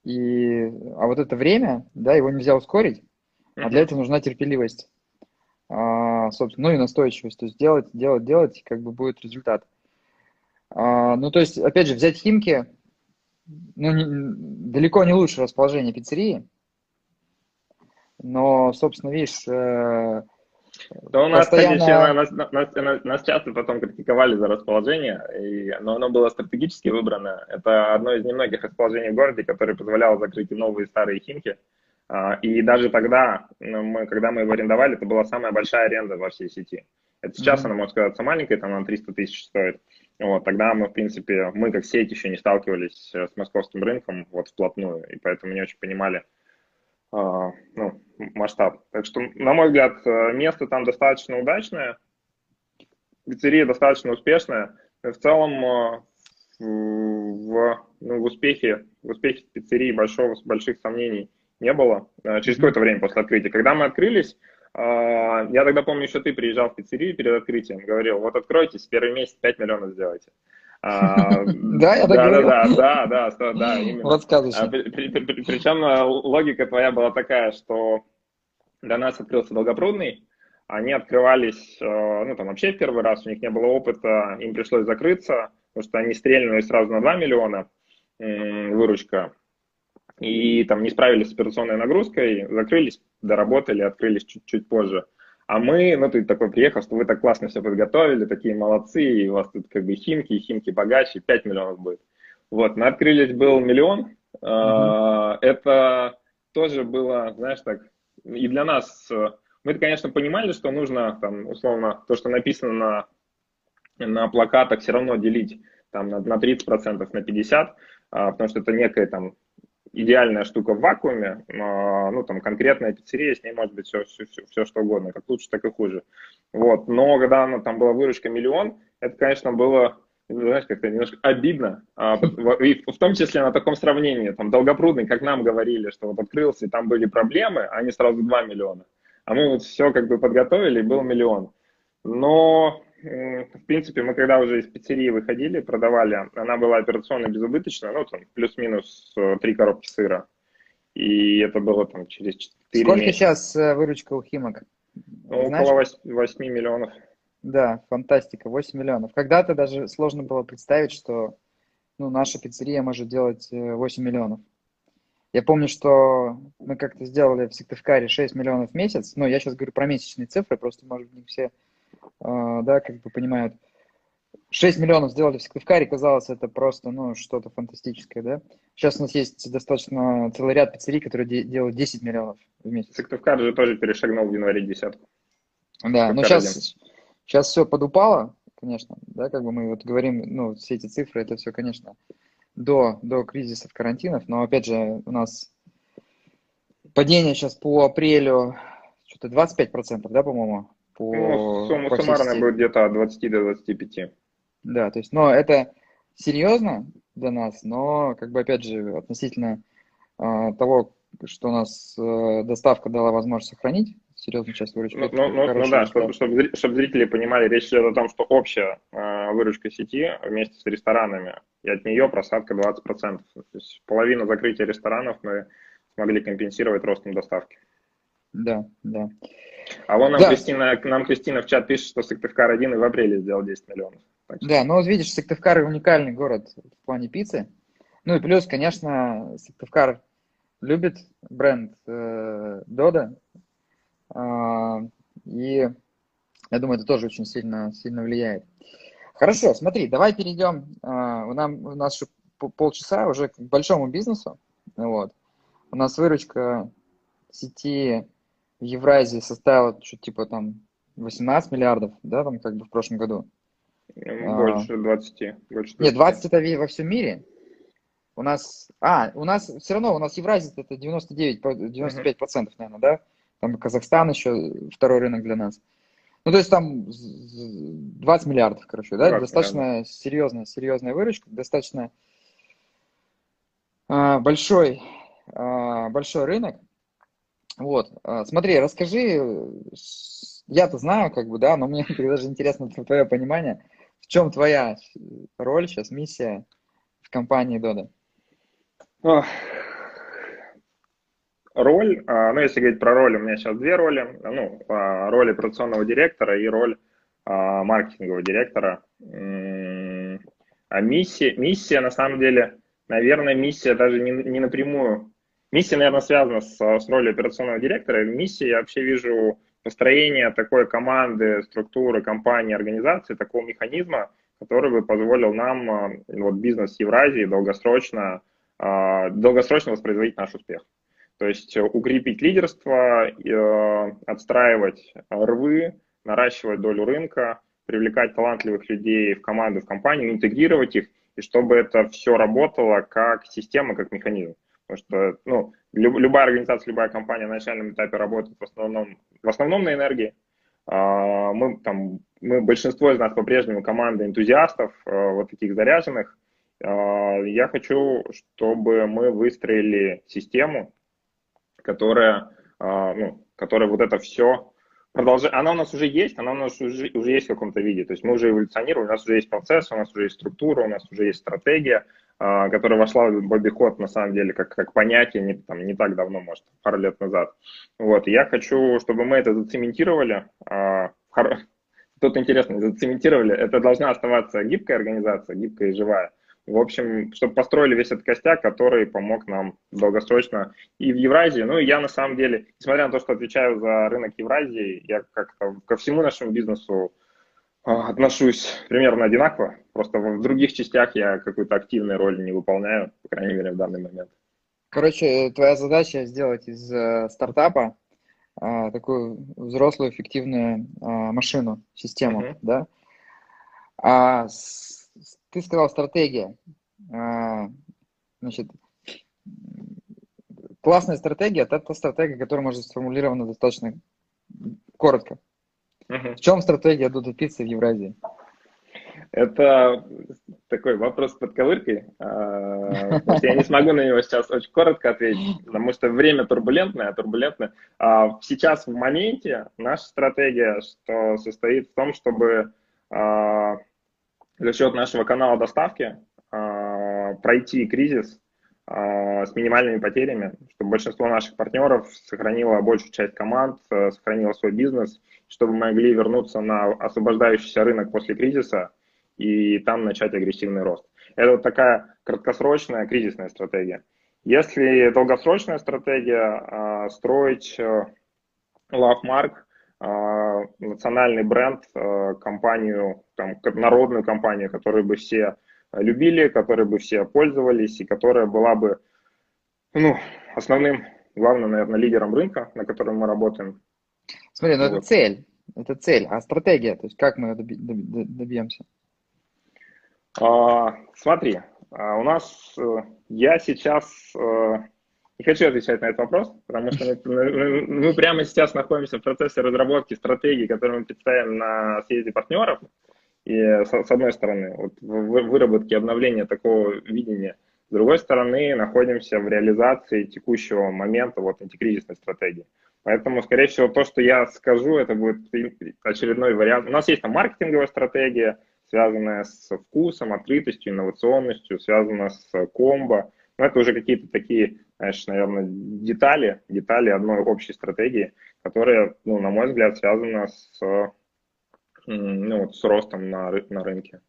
И, а вот это время, да, его нельзя ускорить, а для этого нужна терпеливость, собственно, ну и настойчивость. То есть делать, делать, делать, как бы будет результат. А, ну, то есть, опять же, взять Химки, ну, не, далеко не лучшее расположение пиццерии, но, собственно, видишь, э, да у нас, постоянно... конечно, нас, нас, нас, нас часто потом критиковали за расположение, и, но оно было стратегически выбрано. Это одно из немногих расположений в городе, которое позволяло закрыть и новые и старые химки. А, и даже тогда, ну, мы, когда мы его арендовали, это была самая большая аренда во всей сети. Это сейчас mm-hmm. она, может сказаться, маленькая, там она 300 тысяч стоит. Вот, тогда мы, в принципе, мы как сеть еще не сталкивались с московским рынком вот вплотную, и поэтому не очень понимали, а, ну, масштаб. Так что, на мой взгляд, э, место там достаточно удачное, пиццерия достаточно успешная. В целом, э, в, ну, в успехе, в успехе пиццерии большого, больших сомнений не было э, через какое-то время после открытия. Когда мы открылись, я тогда помню, еще ты приезжал в пиццерию перед открытием, говорил, вот откройтесь, первый месяц 5 миллионов сделайте. А, да, я так да, говорил. Да, да, да, да, именно. Рассказывай. А, причем э, логика твоя была такая, что для нас открылся Долгопрудный, они открывались, э, ну, там вообще первый раз, у них не было опыта, им пришлось закрыться, потому что они стрельнули сразу на 2 миллиона выручка, и там не справились с операционной нагрузкой, закрылись, доработали, открылись чуть-чуть позже. А мы, ну ты такой приехал, что вы так классно все подготовили, такие молодцы, и у вас тут как бы химки, и химки богаче, 5 миллионов будет. Вот, мы открылись, был миллион. Mm-hmm. Это тоже было, знаешь, так, и для нас, мы, конечно, понимали, что нужно, там, условно, то, что написано на, на плакатах, все равно делить там на, на 30%, на 50%, а, потому что это некая там идеальная штука в вакууме, ну, там, конкретная пиццерия, с ней может быть все, все, все, все что угодно, как лучше, так и хуже. Вот, но когда она, там была выручка миллион, это, конечно, было знаешь, как-то немножко обидно, а, и в том числе на таком сравнении, там, Долгопрудный, как нам говорили, что вот открылся, и там были проблемы, а они сразу 2 миллиона. А мы вот все как бы подготовили, и был миллион. Но, в принципе, мы когда уже из пиццерии выходили, продавали, она была операционно безубыточная, ну, там, плюс-минус э, три коробки сыра. И это было там через 4 Сколько месяца. сейчас э, выручка у Химок? Ну, около 8, 8 миллионов. Да, фантастика, 8 миллионов. Когда-то даже сложно было представить, что ну, наша пиццерия может делать 8 э, миллионов. Я помню, что мы как-то сделали в Сыктывкаре 6 миллионов в месяц. Но я сейчас говорю про месячные цифры, просто, может, не все, да, как бы понимают. 6 миллионов сделали в Сыктывкаре, казалось, это просто, ну, что-то фантастическое, да? Сейчас у нас есть достаточно целый ряд пиццерий, которые делают 10 миллионов в месяц. Сыктывкар же тоже перешагнул в январе десятку. Да, но сейчас, сейчас все подупало, конечно, да, как бы мы вот говорим, ну, все эти цифры, это все, конечно, до, до кризисов, карантинов, но, опять же, у нас падение сейчас по апрелю что-то 25%, да, по-моему? По, ну, сумма суммарная будет где-то от 20 до 25. Да, то есть, но это серьезно для нас, но, как бы, опять же, относительно э, того, что у нас э, доставка дала возможность сохранить серьезную часть выручки. Ну, ну, ну, ну да, чтобы, чтобы, чтобы зрители понимали, речь идет о том, что общая э, выручка сети вместе с ресторанами, и от нее просадка 20%. То есть половину закрытия ресторанов мы смогли компенсировать ростом доставки. Да, да. А вон нам, да. Кристина, нам Кристина в чат пишет, что Сыктывкар один и в апреле сделал 10 миллионов. Да, ну вот видишь, Сыктывкар уникальный город в плане пиццы. Ну и плюс, конечно, Сыктывкар любит бренд э, Дода. Э, и я думаю, это тоже очень сильно, сильно влияет. Хорошо, смотри, давай перейдем. Э, у, нам, у нас еще полчаса уже к большому бизнесу. Вот. У нас выручка сети в Евразии составила что-то типа там 18 миллиардов, да, там как бы в прошлом году. Больше 20. Больше 20. Нет, 20 это во всем мире. У нас, а, у нас все равно, у нас Евразия это 99, 95 процентов, наверное, да? Там Казахстан еще второй рынок для нас. Ну, то есть там 20 миллиардов, короче, да? Достаточно миллиардов. серьезная, серьезная выручка, достаточно а, большой, а, большой рынок. Вот, а, смотри, расскажи, я-то знаю, как бы, да, но мне даже интересно твое понимание, в чем твоя роль сейчас, миссия в компании Дода? Роль, а, ну если говорить про роль, у меня сейчас две роли, ну, а, роль операционного директора и роль маркетингового директора. А миссия, миссия на самом деле, наверное, миссия даже не, не напрямую. Миссия, наверное, связана с, с ролью операционного директора. Миссия я вообще вижу построение такой команды, структуры, компании, организации, такого механизма, который бы позволил нам, вот бизнес Евразии долгосрочно а, долгосрочно воспроизводить наш успех. То есть э, укрепить лидерство, э, отстраивать рвы, наращивать долю рынка, привлекать талантливых людей в команду, в компанию, интегрировать их, и чтобы это все работало как система, как механизм. Потому что ну, любая организация, любая компания на начальном этапе работает в основном, в основном на энергии. А, мы, там, мы, большинство из нас по-прежнему команда энтузиастов, э, вот таких заряженных, а, я хочу, чтобы мы выстроили систему, которая, а, ну, которая вот это все продолжает. Она у нас уже есть, она у нас уже, уже есть в каком-то виде. То есть мы уже эволюционируем, у нас уже есть процесс, у нас уже есть структура, у нас уже есть стратегия, которая вошла в обиход, на самом деле, как, как понятие не, там, не так давно, может, пару лет назад. Вот, я хочу, чтобы мы это зацементировали. Тут интересно, зацементировали. Это должна оставаться гибкая организация, гибкая и живая. В общем, чтобы построили весь этот костяк, который помог нам долгосрочно и в Евразии. Ну и я на самом деле, несмотря на то, что отвечаю за рынок Евразии, я как-то ко всему нашему бизнесу а, отношусь примерно одинаково. Просто в других частях я какую-то активную роль не выполняю, по крайней мере, в данный момент. Короче, твоя задача сделать из э, стартапа э, такую взрослую эффективную э, машину, систему, uh-huh. да? А с ты сказал стратегия. А, значит, классная стратегия – это та стратегия, которая может сформулирована достаточно коротко. Uh-huh. В чем стратегия Дуда Пиццы в Евразии? Это такой вопрос под ковыркой. А, я не смогу на него сейчас очень коротко ответить, потому что время турбулентное, турбулентное. А сейчас в моменте наша стратегия, что состоит в том, чтобы а, за счет нашего канала доставки пройти кризис с минимальными потерями, чтобы большинство наших партнеров сохранило большую часть команд, сохранило свой бизнес, чтобы мы могли вернуться на освобождающийся рынок после кризиса и там начать агрессивный рост. Это вот такая краткосрочная кризисная стратегия. Если долгосрочная стратегия, э, строить LoveMark, э, национальный бренд, компанию, там, народную компанию, которую бы все любили, которой бы все пользовались и которая была бы ну, основным, главным, наверное, лидером рынка, на котором мы работаем. Смотри, ну вот. это цель, это цель, а стратегия, то есть как мы добьемся? А, смотри, а у нас, э, я сейчас э, не хочу отвечать на этот вопрос, потому что мы, мы, прямо сейчас находимся в процессе разработки стратегии, которую мы представим на съезде партнеров. И с, с одной стороны, вот в выработке обновления такого видения, с другой стороны, находимся в реализации текущего момента вот антикризисной стратегии. Поэтому, скорее всего, то, что я скажу, это будет очередной вариант. У нас есть там маркетинговая стратегия, связанная с вкусом, открытостью, инновационностью, связанная с комбо. Но это уже какие-то такие, знаешь, наверное, детали, детали одной общей стратегии, которая, ну, на мой взгляд, связана с, ну, вот, с ростом на, на рынке.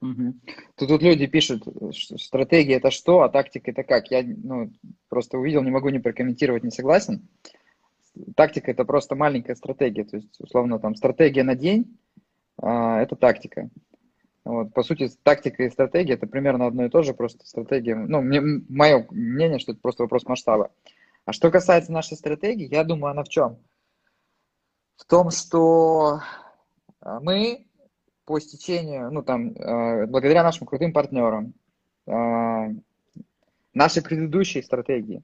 Угу. Тут, тут люди пишут, стратегия это что, а тактика это как. Я ну, просто увидел, не могу не прокомментировать, не согласен. Тактика это просто маленькая стратегия, то есть условно там стратегия на день, а, это тактика. Вот, по сути, тактика и стратегия это примерно одно и то же, просто стратегия, ну, мое мнение, что это просто вопрос масштаба. А что касается нашей стратегии, я думаю, она в чем? В том, что а, мы по стечению, ну, там, а, благодаря нашим крутым партнерам, а, нашей предыдущей стратегии,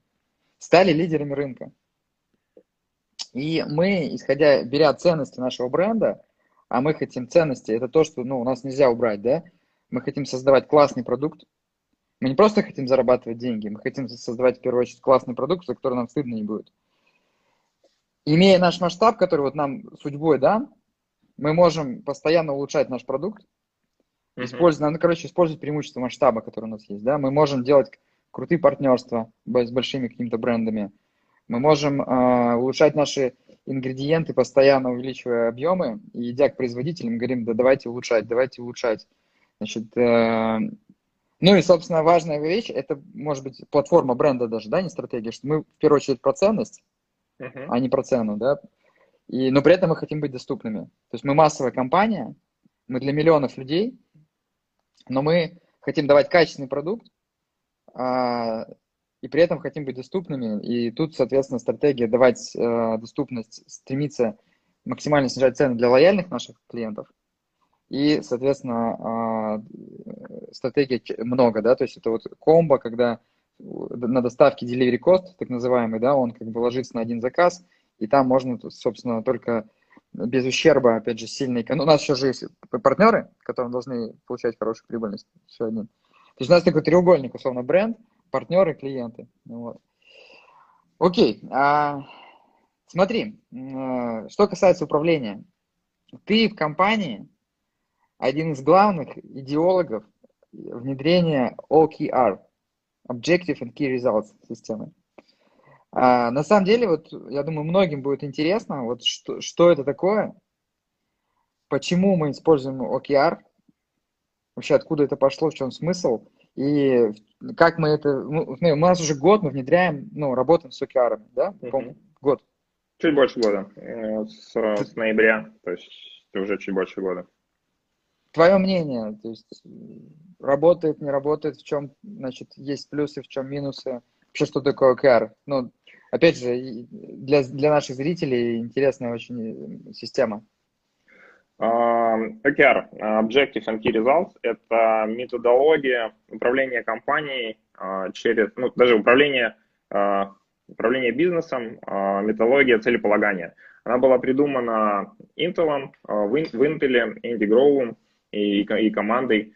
стали лидерами рынка. И мы, исходя, беря ценности нашего бренда, а мы хотим ценности, это то, что ну, у нас нельзя убрать, да? Мы хотим создавать классный продукт. Мы не просто хотим зарабатывать деньги, мы хотим создавать, в первую очередь, классный продукт, за который нам стыдно не будет. Имея наш масштаб, который вот нам судьбой дан, мы можем постоянно улучшать наш продукт, uh-huh. используя, ну, короче, использовать преимущество масштаба, который у нас есть, да, мы можем делать крутые партнерства с большими какими-то брендами, мы можем э, улучшать наши ингредиенты, постоянно увеличивая объемы, и идя к производителям, говорим, да давайте улучшать, давайте улучшать. Значит, э, ну и, собственно, важная вещь, это может быть платформа бренда даже, да, не стратегия, что мы в первую очередь про ценность, uh-huh. а не про цену, да, и, но при этом мы хотим быть доступными. То есть мы массовая компания, мы для миллионов людей, но мы хотим давать качественный продукт, а, и при этом хотим быть доступными. И тут, соответственно, стратегия давать э, доступность, стремиться максимально снижать цены для лояльных наших клиентов. И, соответственно, э, стратегия много, да, то есть это вот комбо, когда на доставке delivery cost, так называемый, да, он как бы ложится на один заказ, и там можно, собственно, только без ущерба, опять же, сильный... Ну, у нас еще же есть партнеры, которые должны получать хорошую прибыльность. Еще один. То есть у нас такой треугольник, условно, бренд – партнеры, клиенты. Вот. Окей, а, смотри, э, что касается управления. Ты в компании один из главных идеологов внедрения OKR, Objective and Key Results системы. А, на самом деле, вот я думаю, многим будет интересно, вот что, что это такое, почему мы используем OKR, вообще откуда это пошло, в чем смысл, и как мы это... Ну, у нас уже год мы внедряем, ну, работаем с OKR, да? Угу. Год. Чуть больше года. Э, с, с ноября, то есть уже чуть больше года. Твое мнение, то есть работает, не работает, в чем, значит, есть плюсы, в чем минусы, вообще что такое OKR? Ну, опять же, для, для наших зрителей интересная очень система. OKR, Objective and Key Results, это методология управления компанией а, через, ну, даже управление, а, управление бизнесом, методология целеполагания. Она была придумана Intel, в Intel, Гроувом и, и командой.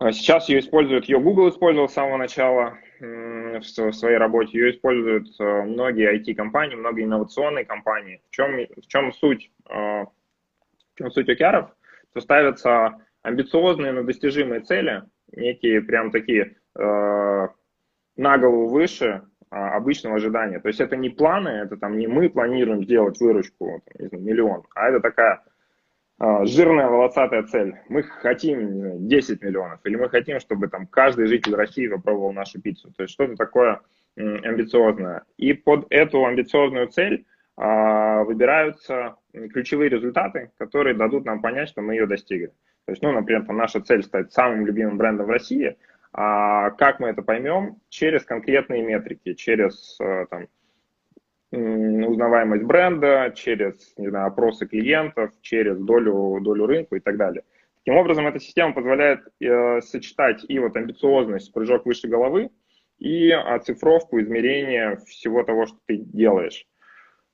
Сейчас ее используют, ее Google использовал с самого начала в своей работе, ее используют многие IT-компании, многие инновационные компании. В чем, в чем суть, в чем суть OKR? То ставятся амбициозные, но достижимые цели, некие прям такие э, на голову выше э, обычного ожидания. То есть это не планы, это там не мы планируем сделать выручку там, не знаю, миллион, а это такая э, жирная волосатая цель. Мы хотим знаю, 10 миллионов, или мы хотим, чтобы там каждый житель России попробовал нашу пиццу. То есть что-то такое амбициозное. И под эту амбициозную цель выбираются ключевые результаты, которые дадут нам понять, что мы ее достигли. То есть, ну, например, там наша цель стать самым любимым брендом в России. А как мы это поймем? Через конкретные метрики, через э, там, узнаваемость бренда, через не знаю, опросы клиентов, через долю, долю рынка и так далее. Таким образом, эта система позволяет э, сочетать и вот амбициозность, прыжок выше головы, и оцифровку, измерение всего того, что ты делаешь.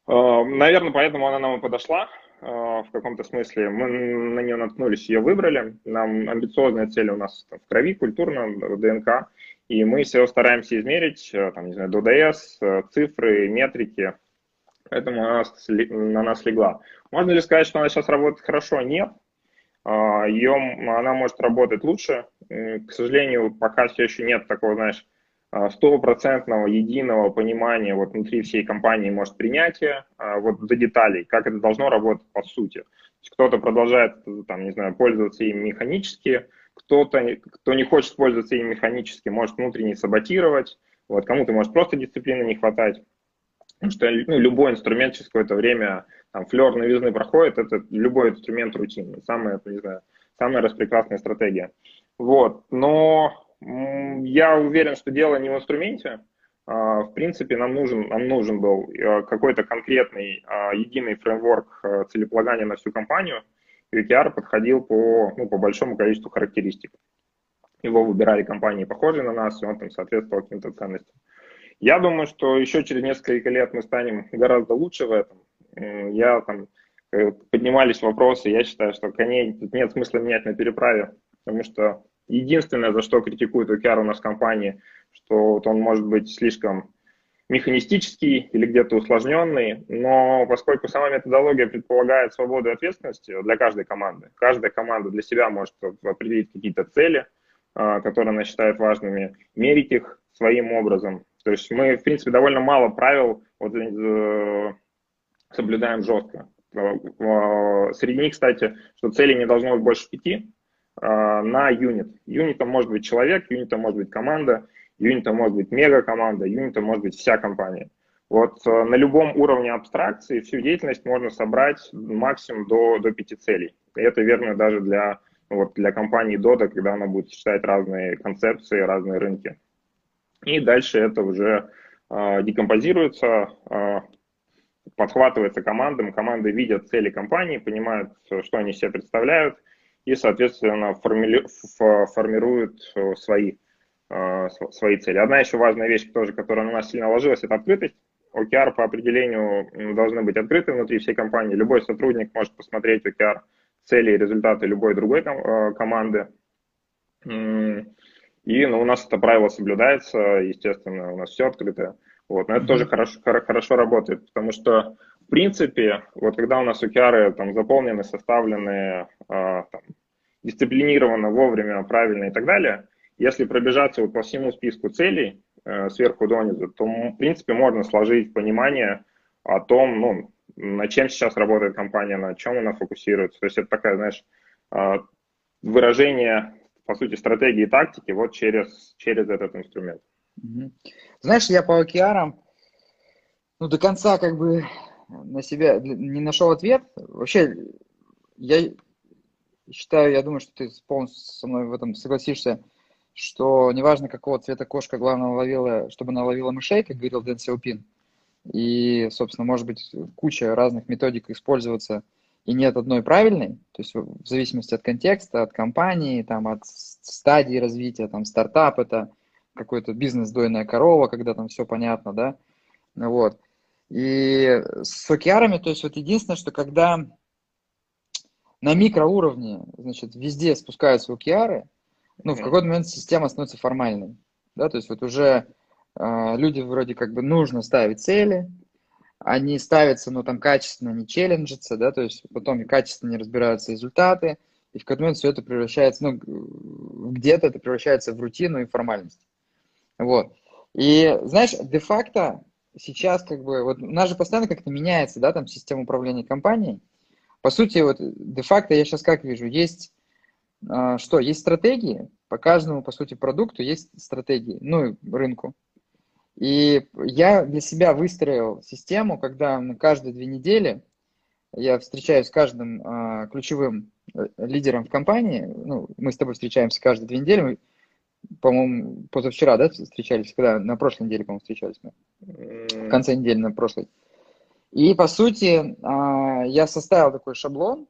Э, наверное, поэтому она нам и подошла. А, в каком-то смысле. Мы на нее наткнулись, ее выбрали. Нам амбициозная цель у нас в крови, культурно, ДНК. И мы все стараемся измерить, э, там, не знаю, ДДС, э, цифры, метрики. Поэтому она на нас легла. Можно ли сказать, что она сейчас работает хорошо? Нет. Ее, она может работать лучше. К сожалению, пока все еще нет такого, знаешь, стопроцентного единого понимания вот внутри всей компании может принятие а, вот до деталей, как это должно работать по сути. Кто-то продолжает, там, не знаю, пользоваться им механически, кто-то, кто не хочет пользоваться им механически, может внутренне саботировать, вот, кому-то может просто дисциплины не хватать. Потому что ну, любой инструмент через какое-то время, там, флер новизны проходит, это любой инструмент рутинный. Самая, не знаю, самая распрекрасная стратегия. Вот, но я уверен, что дело не в инструменте. А, в принципе, нам нужен, нам нужен был э, какой-то конкретный а, единый фреймворк э, целеполагания на всю компанию. OKR подходил по, ну, по большому количеству характеристик. Его выбирали компании, похожие на нас, и он там соответствовал каким-то ценностям. Я думаю, что еще через несколько лет мы станем гораздо лучше в этом. Я там э, поднимались вопросы, я считаю, что коней тут нет смысла менять на переправе, потому что Единственное, за что критикует OKR у нас компании, что вот он может быть слишком механистический или где-то усложненный, но поскольку сама методология предполагает свободу и ответственность для каждой команды, каждая команда для себя может определить какие-то цели, а, которые она считает важными, мерить их своим образом. То есть мы, в принципе, довольно мало правил вот, э, соблюдаем жестко. А, среди них, кстати, что цели не должно быть больше пяти, а, на юнит. Юнитом может быть человек, юнитом может быть команда, юнитом может быть мега-команда, юнитом может быть вся компания. Вот э, на любом уровне абстракции всю деятельность можно собрать максимум до, до пяти целей. И это верно даже для, вот, для компании Dodo, когда она будет считать разные концепции, разные рынки. И дальше это уже э, декомпозируется, э, подхватывается командам, команды видят цели компании, понимают, что они себе представляют, и, соответственно, формили... формируют э, свои, э, свои цели. Одна еще важная вещь, тоже, которая на нас сильно ложилась, это открытость. OKR по определению должны быть открыты внутри всей компании. Любой сотрудник может посмотреть OKR цели и результаты любой другой э, команды. И ну, у нас это правило соблюдается, естественно, у нас все открыто. Вот. Но это тоже хорошо, хорошо работает, потому что в принципе, вот когда у нас OKR там заполнены, составлены, там, дисциплинированно, вовремя, правильно и так далее, если пробежаться вот по всему списку целей э, сверху донизу, то, в принципе, можно сложить понимание о том, ну, на чем сейчас работает компания, на чем она фокусируется. То есть это такая, знаешь, э, выражение, по сути, стратегии и тактики вот через, через этот инструмент. Знаешь, я по OKR, ну, до конца как бы на себя не нашел ответ. Вообще, я считаю, я думаю, что ты полностью со мной в этом согласишься, что неважно, какого цвета кошка, главное, ловила, чтобы она ловила мышей, как говорил Дэн Сяопин. И, собственно, может быть куча разных методик использоваться, и нет одной правильной, то есть в зависимости от контекста, от компании, там, от стадии развития, там, стартап это какой-то бизнес дойная корова, когда там все понятно, да, вот. И с океарами, то есть вот единственное, что когда на микроуровне, значит, везде спускаются океары, ну, в какой-то момент система становится формальной, да, то есть вот уже э, люди вроде как бы нужно ставить цели, они ставятся, но там качественно не челленджатся, да, то есть потом и качественно не разбираются результаты, и в какой-то момент все это превращается, ну, где-то это превращается в рутину и формальность. Вот. И, знаешь, де-факто сейчас как бы, вот у нас же постоянно как-то меняется, да, там система управления компанией. По сути, вот де-факто я сейчас как вижу, есть а, что, есть стратегии, по каждому, по сути, продукту есть стратегии, ну, рынку. И я для себя выстроил систему, когда на каждые две недели я встречаюсь с каждым а, ключевым э, лидером в компании. Ну, мы с тобой встречаемся каждые две недели. Мы, по-моему, позавчера, да, встречались, когда на прошлой неделе, по-моему, встречались мы. В конце недели на прошлой. И, по сути, а, я составил такой шаблон,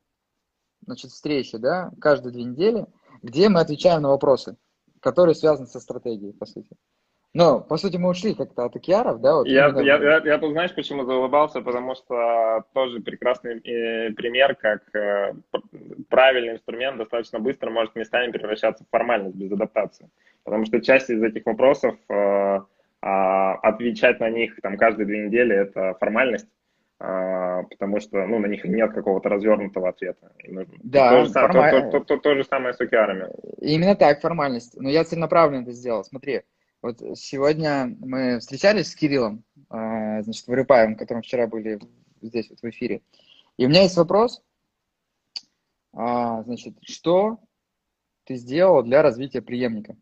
значит, встречи, да, каждые две недели, где мы отвечаем на вопросы, которые связаны со стратегией, по сути. Но, по сути, мы ушли как-то от океаров, да? Вот я, именно... я, я, я тут, знаешь, почему заулыбался? Потому что тоже прекрасный э, пример, как э, правильный инструмент достаточно быстро может местами превращаться в формальность без адаптации. Потому что часть из этих вопросов, э, а, отвечать на них там каждые две недели – это формальность, а, потому что ну, на них нет какого-то развернутого ответа. Да, то, же, формаль... то, то, то, то, то же самое с океарами. Именно так, формальность. Но я целенаправленно это сделал. Смотри, вот сегодня мы встречались с Кириллом, а, значит, Вырыпаевым, которым вчера были здесь вот в эфире. И у меня есть вопрос, а, значит, что ты сделал для развития преемника?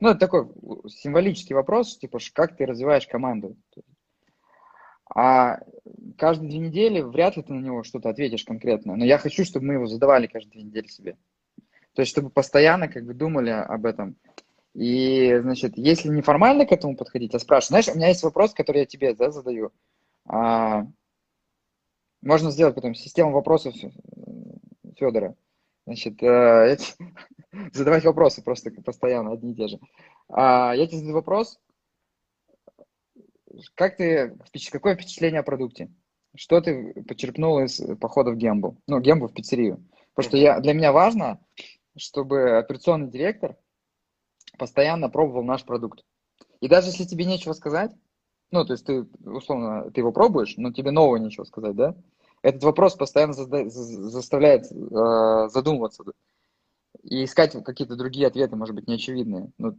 Ну, это такой символический вопрос, типа, как ты развиваешь команду. А каждые две недели вряд ли ты на него что-то ответишь конкретно. Но я хочу, чтобы мы его задавали каждые две недели себе. То есть, чтобы постоянно как бы думали об этом. И, значит, если неформально к этому подходить, а спрашивать, знаешь, у меня есть вопрос, который я тебе да, задаю. А, можно сделать потом систему вопросов Федора. Значит, э, задавать вопросы просто постоянно, одни и те же. А, я тебе задаю вопрос, как ты, какое впечатление о продукте? Что ты почерпнул из похода в Гембу? Ну, Гембу в пиццерию. Потому что я, для меня важно, чтобы операционный директор постоянно пробовал наш продукт. И даже если тебе нечего сказать, ну, то есть ты, условно, ты его пробуешь, но тебе нового нечего сказать, да? Этот вопрос постоянно заставляет э, задумываться и искать какие-то другие ответы, может быть, неочевидные. Ну,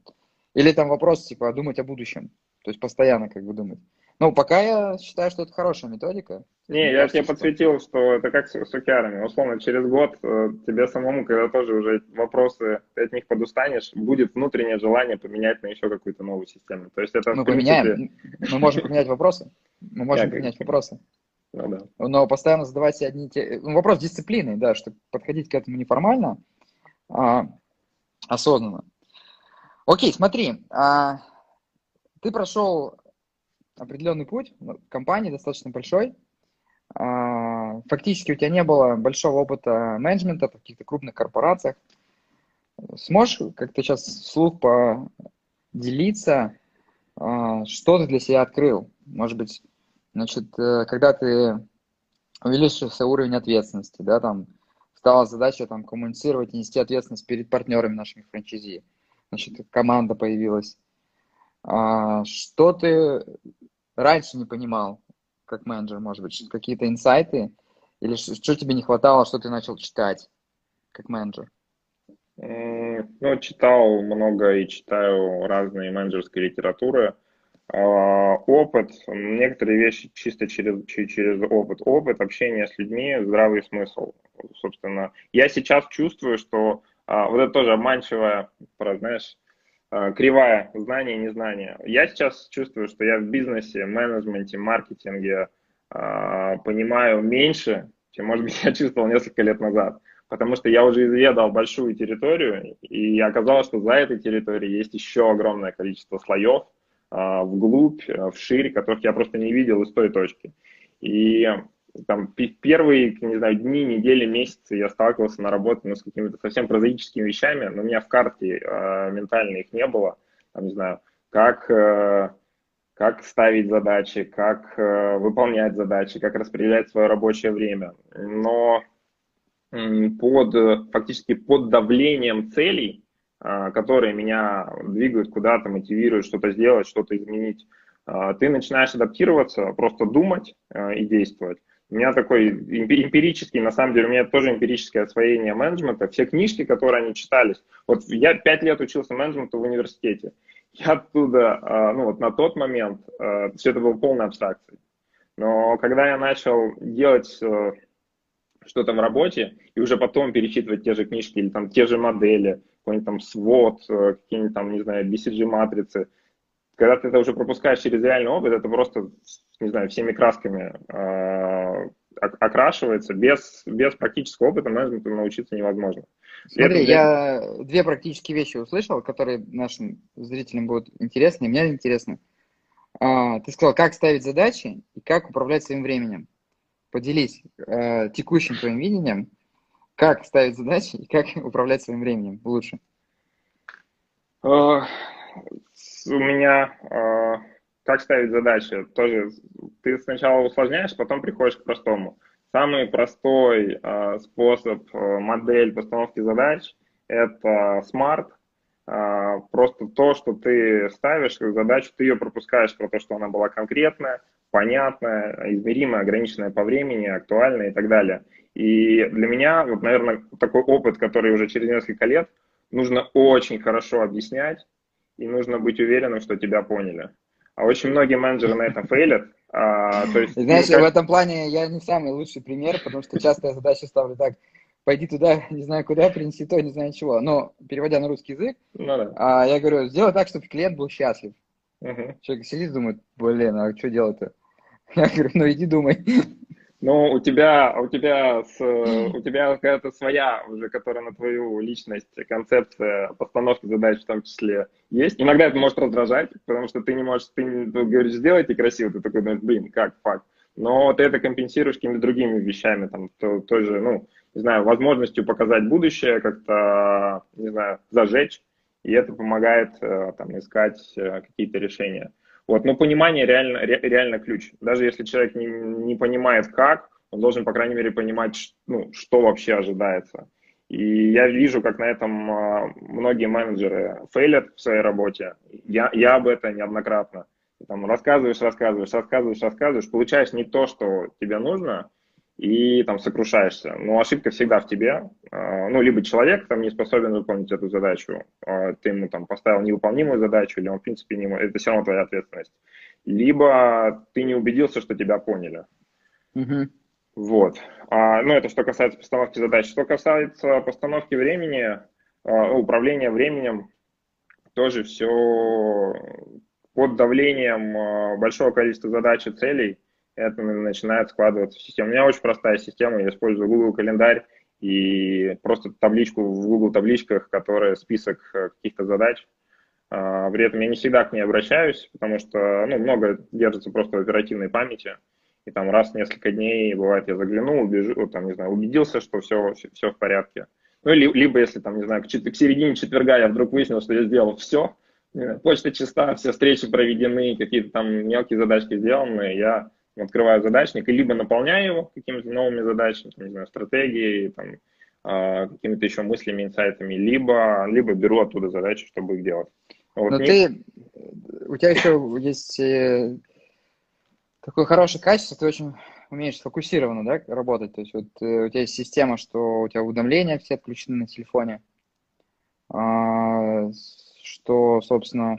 или там вопрос, типа, думать о будущем. То есть постоянно как бы думать. Ну, пока я считаю, что это хорошая методика. Не, я тебе подсветил, что это как с, с океарами. Условно, через год э, тебе самому, когда тоже уже вопросы, ты от них подустанешь, будет внутреннее желание поменять на еще какую-то новую систему. То есть это Мы принципе... поменяем, мы можем поменять вопросы. Мы можем поменять вопросы. Ну, да. Но постоянно задавать себе одни те... Ну, вопрос дисциплины, да, чтобы подходить к этому неформально, а осознанно. Окей, смотри, а, ты прошел определенный путь, компании достаточно большой, а, фактически у тебя не было большого опыта менеджмента в каких-то крупных корпорациях. Сможешь как-то сейчас вслух поделиться, а, что ты для себя открыл? Может быть, значит, э, когда ты увеличился уровень ответственности, да, там стала задача там коммуницировать нести ответственность перед партнерами нашими франчайзи. Значит, команда появилась. А, что ты раньше не понимал, как менеджер, может быть, какие-то инсайты? Или что тебе не хватало, что ты начал читать как менеджер? Ну, читал много и читаю разные менеджерские литературы. А, опыт, некоторые вещи чисто через, через опыт. Опыт общения с людьми, здравый смысл. Собственно, я сейчас чувствую, что а, вот это тоже обманчивая, знаешь, кривая знания и незнания. Я сейчас чувствую, что я в бизнесе, менеджменте, маркетинге э, понимаю меньше, чем, может быть, я чувствовал несколько лет назад. Потому что я уже изведал большую территорию, и оказалось, что за этой территорией есть еще огромное количество слоев э, вглубь, вширь, которых я просто не видел из той точки. И там первые, не знаю, дни, недели, месяцы я сталкивался на работе ну, с какими-то совсем прозаическими вещами, но у меня в карте э, ментально их не было. Там, не знаю, как, э, как ставить задачи, как э, выполнять задачи, как распределять свое рабочее время. Но под, фактически под давлением целей, а, которые меня двигают куда-то, мотивируют что-то сделать, что-то изменить. А, ты начинаешь адаптироваться, просто думать а, и действовать. У меня такой эмпирический, на самом деле, у меня тоже эмпирическое освоение менеджмента. Все книжки, которые они читались. Вот я пять лет учился менеджменту в университете. Я оттуда, ну вот на тот момент, все это было полной абстракцией. Но когда я начал делать э, что-то в работе, и уже потом перечитывать те же книжки или там те же модели, какой-нибудь там свод, э, какие-нибудь там, не знаю, BCG-матрицы, когда ты это уже пропускаешь через реальный опыт, это просто, не знаю, всеми красками э, окрашивается. Без, без практического опыта менеджменту научиться невозможно. Смотри, этом... я две практические вещи услышал, которые нашим зрителям будут интересны, и мне интересны. А, ты сказал, как ставить задачи и как управлять своим временем. Поделись э, текущим твоим видением, как ставить задачи и как управлять своим временем лучше. У меня uh, как ставить задачи тоже ты сначала усложняешь, потом приходишь к простому. Самый простой uh, способ, модель постановки задач это SMART – а, просто то, что ты ставишь как задачу, ты ее пропускаешь про то, что она была конкретная, понятная, измеримая, ограниченная по времени, актуальная и так далее. И для меня, вот, наверное, такой опыт, который уже через несколько лет, нужно очень хорошо объяснять, и нужно быть уверенным, что тебя поняли. А очень многие менеджеры на этом фейлят. А, то есть, Знаешь, как... в этом плане я не самый лучший пример, потому что часто я задачи ставлю так, пойди туда, не знаю куда, принеси то, не знаю чего. Но, переводя на русский язык, ну, да. а, я говорю, сделай так, чтобы клиент был счастлив. Угу. Человек сидит, думает, блин, а что делать-то? Я говорю, ну иди думай. Ну, у тебя, у тебя, с, у тебя какая-то своя уже, которая на твою личность, концепция постановки задач в том числе есть. Иногда это может раздражать, потому что ты не можешь, ты, ты говоришь, сделайте красиво, ты такой думаешь, блин, как, факт. Но ты это компенсируешь какими-то другими вещами, там, то, тоже, ну, не знаю, возможностью показать будущее, как-то, не знаю, зажечь, и это помогает э, там, искать э, какие-то решения. Вот, но понимание реально, ре, реально ключ. Даже если человек не, не понимает как, он должен, по крайней мере, понимать, ну, что вообще ожидается. И я вижу, как на этом э, многие менеджеры фейлят в своей работе. Я, я об этом неоднократно. Там рассказываешь, рассказываешь, рассказываешь, рассказываешь, получаешь не то, что тебе нужно, и там сокрушаешься. Но ошибка всегда в тебе. А, ну, либо человек там не способен выполнить эту задачу, а, ты ему там поставил невыполнимую задачу, или он, в принципе, не это все равно твоя ответственность. Либо ты не убедился, что тебя поняли. Угу. Вот. А, ну, это что касается постановки задач. Что касается постановки времени, а, управления временем, тоже все под давлением большого количества задач и целей – это начинает складываться в систему. У меня очень простая система, я использую Google календарь и просто табличку в Google табличках, которая список э, каких-то задач. А, при этом я не всегда к ней обращаюсь, потому что ну, много держится просто в оперативной памяти. И там раз в несколько дней, бывает, я заглянул, убежу, там, не знаю, убедился, что все, все в порядке. Ну, либо, если, там, не знаю, к, к середине четверга я вдруг выяснил, что я сделал все, почта чиста, все встречи проведены, какие-то там мелкие задачки сделаны, я открываю задачник и либо наполняю его какими-то новыми задачами, там, не знаю, стратегией, там, э, какими-то еще мыслями, инсайтами, либо, либо беру оттуда задачи, чтобы их делать. Вот Но мне... ты, у тебя еще есть э, такое хорошее качество, ты очень умеешь сфокусированно да, работать. То есть вот э, у тебя есть система, что у тебя уведомления все отключены на телефоне, э, что, собственно,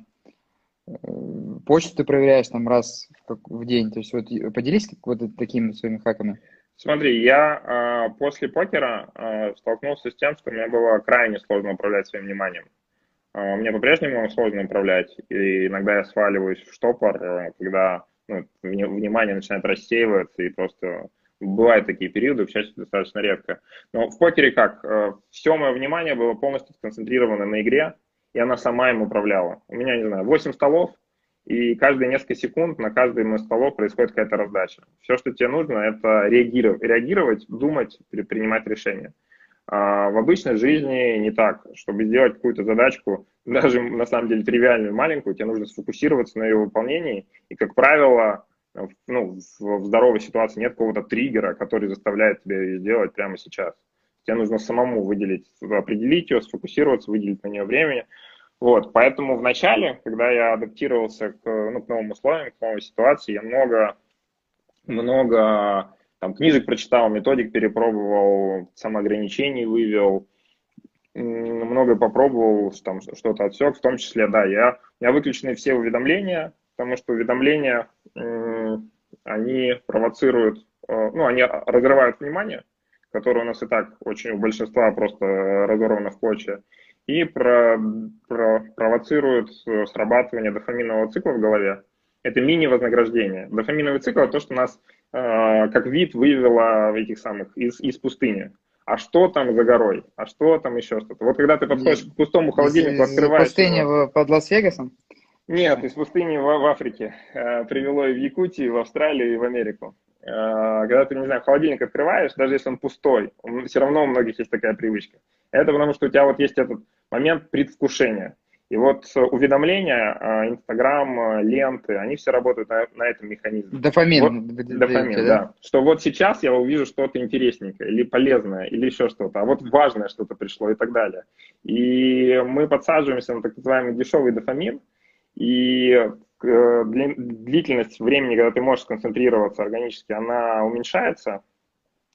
почту ты проверяешь там раз в день. То есть вот поделись вот такими своими хаками. Смотри, я э, после покера э, столкнулся с тем, что мне было крайне сложно управлять своим вниманием. Э, мне по-прежнему сложно управлять, и иногда я сваливаюсь в штопор, э, когда ну, внимание начинает рассеиваться, и просто бывают такие периоды, к счастью, достаточно редко. Но в покере как? Э, все мое внимание было полностью сконцентрировано на игре, и она сама им управляла. У меня, не знаю, 8 столов, и каждые несколько секунд на каждый из столов происходит какая-то раздача. Все, что тебе нужно, это реагировать, реагировать думать, принимать решения. А в обычной жизни не так. Чтобы сделать какую-то задачку, даже на самом деле тривиальную, маленькую, тебе нужно сфокусироваться на ее выполнении. И, как правило, ну, в здоровой ситуации нет какого-то триггера, который заставляет тебя ее сделать прямо сейчас тебе нужно самому выделить, определить ее, сфокусироваться, выделить на нее времени. Вот, поэтому в начале, когда я адаптировался к, ну, к новым условиям, к новой ситуации, я много, много там, книжек прочитал, методик перепробовал, самоограничений вывел, много попробовал, там что-то отсек, в том числе, да, я, у меня выключены все уведомления, потому что уведомления, они провоцируют, э, ну, они разрывают внимание, которое у нас и так очень у большинства просто разорвано в клочья, и про, про, провоцируют срабатывание дофаминового цикла в голове. Это мини-вознаграждение. Дофаминовый цикл – это то, что нас э, как вид вывело этих самых из, из пустыни а что там за горой, а что там еще что-то. Вот когда ты подходишь к пустому холодильнику, открываешь... Из пустыни его... под Лас-Вегасом? Нет, из пустыни в, в Африке. Э, привело и в Якутию, и в Австралию, и в Америку. Э, когда ты, не знаю, холодильник открываешь, даже если он пустой, он, все равно у многих есть такая привычка. Это потому, что у тебя вот есть этот момент предвкушения. И вот уведомления, а, Инстаграм, ленты, они все работают на, на этом механизме. Дофамин. Вот, дофамин, да? да. Что вот сейчас я увижу что-то интересненькое, или полезное, или еще что-то, а вот важное что-то пришло и так далее. И мы подсаживаемся на так называемый дешевый дофамин, и э, длительность времени, когда ты можешь сконцентрироваться органически, она уменьшается.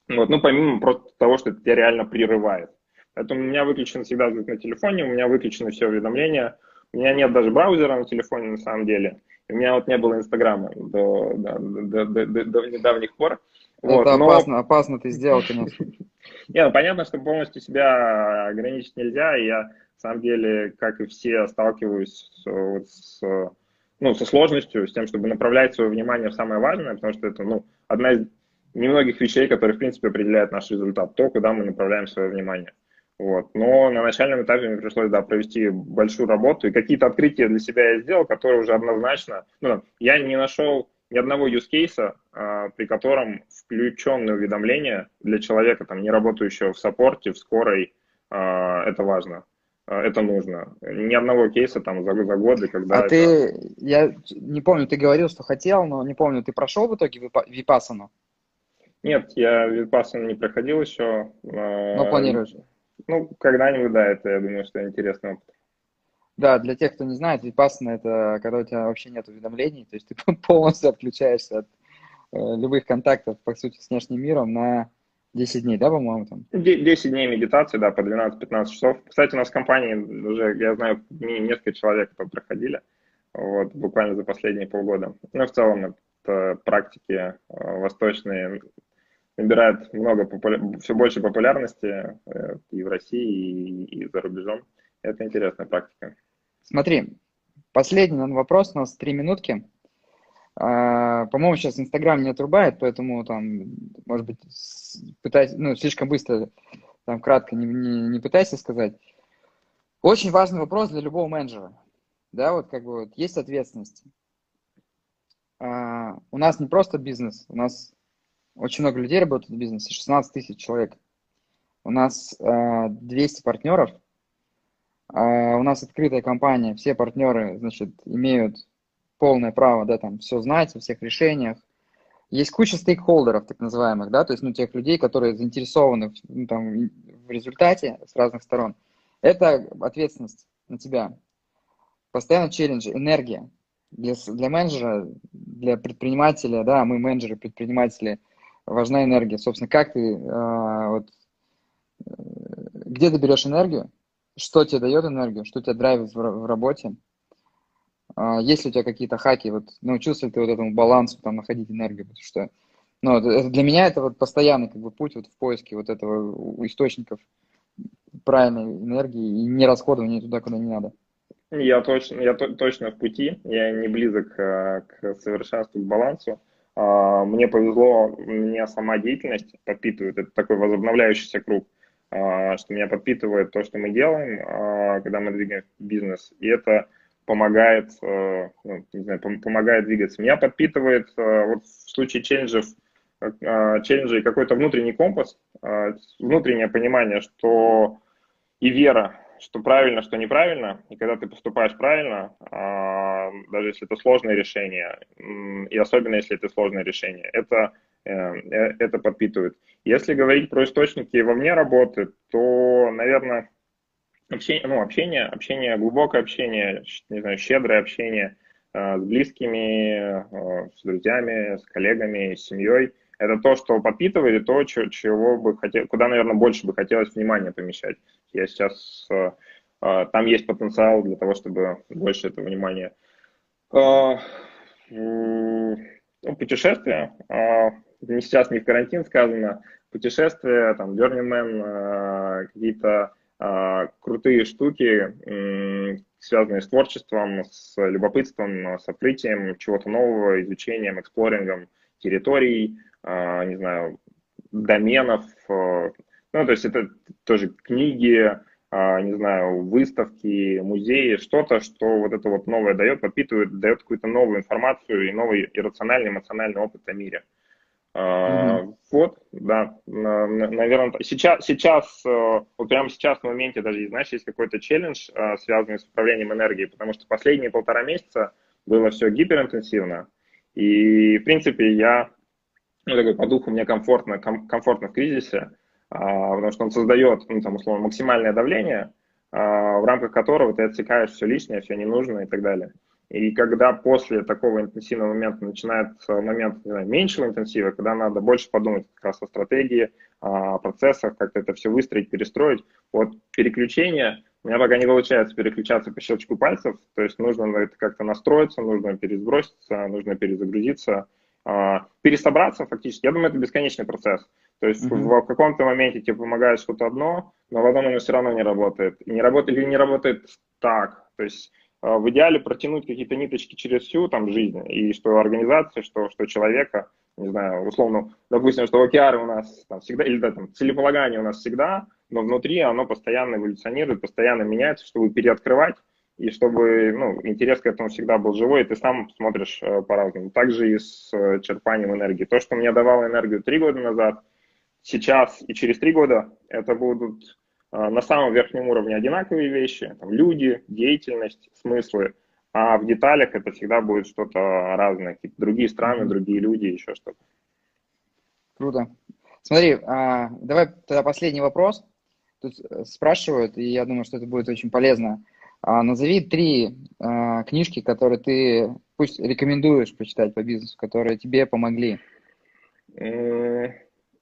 Вот, ну, помимо просто того, что это тебя реально прерывает. Поэтому у меня выключен всегда звук на телефоне, у меня выключены все уведомления. У меня нет даже браузера на телефоне на самом деле. У меня вот не было Инстаграма до, до, до, до, до, до недавних пор. Вот, Это опасно, но... опасно ты сделал, конечно. Не, ну понятно, что полностью себя ограничить нельзя, и я, на самом деле, как и все, сталкиваюсь с, вот, с, ну, со сложностью, с тем, чтобы направлять свое внимание в самое важное, потому что это, ну, одна из немногих вещей, которые, в принципе, определяют наш результат, то, куда мы направляем свое внимание. Вот. Но на начальном этапе мне пришлось да, провести большую работу, и какие-то открытия для себя я сделал, которые уже однозначно... Ну, я не нашел ни одного use case, а, при котором включенное уведомление для человека, там, не работающего в саппорте, в скорой, а, это важно это нужно. Ни одного кейса там за, за годы, когда... А это... ты, я не помню, ты говорил, что хотел, но не помню, ты прошел в итоге Випасану? Нет, я Випасану не проходил еще. Но планируешь? Ну, когда-нибудь, да, это, я думаю, что интересный опыт. Да, для тех, кто не знает, Vipassana – это когда у тебя вообще нет уведомлений, то есть ты полностью отключаешься от э, любых контактов, по сути, с внешним миром на 10 дней, да, по-моему, там? 10 дней медитации, да, по 12-15 часов. Кстати, у нас в компании уже, я знаю, несколько человек, кто проходили, вот, буквально за последние полгода. Ну, в целом, это практики э, восточные, набирает много, популя... все больше популярности э, и в России, и, и за рубежом. Это интересная практика. Смотри, последний вопрос, у нас три минутки. А, по-моему, сейчас Инстаграм не отрубает, поэтому там, может быть, пытайся, ну, слишком быстро, там, кратко не, не, не пытайся сказать. Очень важный вопрос для любого менеджера. Да, вот как бы вот есть ответственность. А, у нас не просто бизнес, у нас очень много людей работают в бизнесе, 16 тысяч человек. У нас э, 200 партнеров. Э, у нас открытая компания, все партнеры, значит, имеют полное право, да, там, все знать о всех решениях. Есть куча стейкхолдеров, так называемых, да, то есть, ну, тех людей, которые заинтересованы ну, там, в результате с разных сторон. Это ответственность на тебя. Постоянно челленджи, энергия. Для, для менеджера, для предпринимателя, да, мы менеджеры, предприниматели – важна энергия. Собственно, как ты, э, вот, где ты берешь энергию, что тебе дает энергию, что тебя драйвит в, в работе, есть ли у тебя какие-то хаки, вот, научился ли ты вот этому балансу там находить энергию, потому что ну, это, для меня это вот постоянный как бы путь вот в поиске вот этого источников правильной энергии и не расходования туда, куда не надо. Я точно, я то, точно в пути, я не близок э, к совершенству, к балансу. А, мне повезло, меня сама деятельность подпитывает, это такой возобновляющийся круг, а, что меня подпитывает то, что мы делаем, а, когда мы двигаем бизнес, и это помогает, ну, не знаю, помогает двигаться. Меня подпитывает вот в случае челленджев, челленджей какой-то внутренний компас, внутреннее понимание, что и вера что правильно, что неправильно, и когда ты поступаешь правильно, а, даже если это сложное решение, и особенно если это сложное решение, это это подпитывает. Если говорить про источники вовне работы, то, наверное, общение, ну, общение, общение, глубокое общение, не знаю, щедрое общение с близкими, с друзьями, с коллегами, с семьей – это то, что подпитывает, и то, чего бы хотел, куда, наверное, больше бы хотелось внимания помещать. Я сейчас э, э, там есть потенциал для того, чтобы больше этого внимания. Э, ну, путешествия, сейчас не в карантин сказано, путешествия, там, Burning Man, какие-то крутые штуки, связанные с творчеством, с любопытством, с открытием чего-то нового, изучением, эксплорингом территорий, а, не знаю, доменов, э, ну, то есть это тоже книги, а, не знаю, выставки, музеи, что-то, что вот это вот новое дает, подпитывает, дает какую-то новую информацию и новый иррациональный, эмоциональный опыт о мире. Mm-hmm. Вот, да, наверное, сейчас, сейчас, э, вот прямо сейчас в моменте даже, знаешь, есть какой-то челлендж, э, связанный с управлением энергией, потому что последние полтора месяца было все гиперинтенсивно, и, в принципе, я ну, такой по духу мне комфортно, ком, комфортно в кризисе, потому что он создает, ну, там, условно, максимальное давление, в рамках которого ты отсекаешь все лишнее, все ненужное и так далее. И когда после такого интенсивного момента начинается момент не знаю, меньшего интенсива, когда надо больше подумать как раз о стратегии, о процессах, как это все выстроить, перестроить, вот переключение, у меня пока не получается переключаться по щелчку пальцев, то есть нужно это как-то настроиться, нужно пересброситься, нужно перезагрузиться, а, пересобраться фактически, я думаю, это бесконечный процесс. То есть mm-hmm. в, каком-то моменте тебе помогает что-то одно, но в одном оно все равно не работает. И не работает или не работает так. То есть а, в идеале протянуть какие-то ниточки через всю там жизнь, и что организация, что, что человека, не знаю, условно, допустим, что океары у нас там всегда, или да, там целеполагание у нас всегда, но внутри оно постоянно эволюционирует, постоянно меняется, чтобы переоткрывать и чтобы ну, интерес к этому всегда был живой, и ты сам смотришь э, по-разному. Также и с э, черпанием энергии. То, что мне давало энергию три года назад, сейчас и через три года, это будут э, на самом верхнем уровне одинаковые вещи, там, люди, деятельность, смыслы, а в деталях это всегда будет что-то разное, какие-то другие страны, другие люди, еще что-то. Круто. Смотри, а, давай тогда последний вопрос. Тут спрашивают, и я думаю, что это будет очень полезно. А, назови три а, книжки, которые ты пусть рекомендуешь почитать по бизнесу, которые тебе помогли.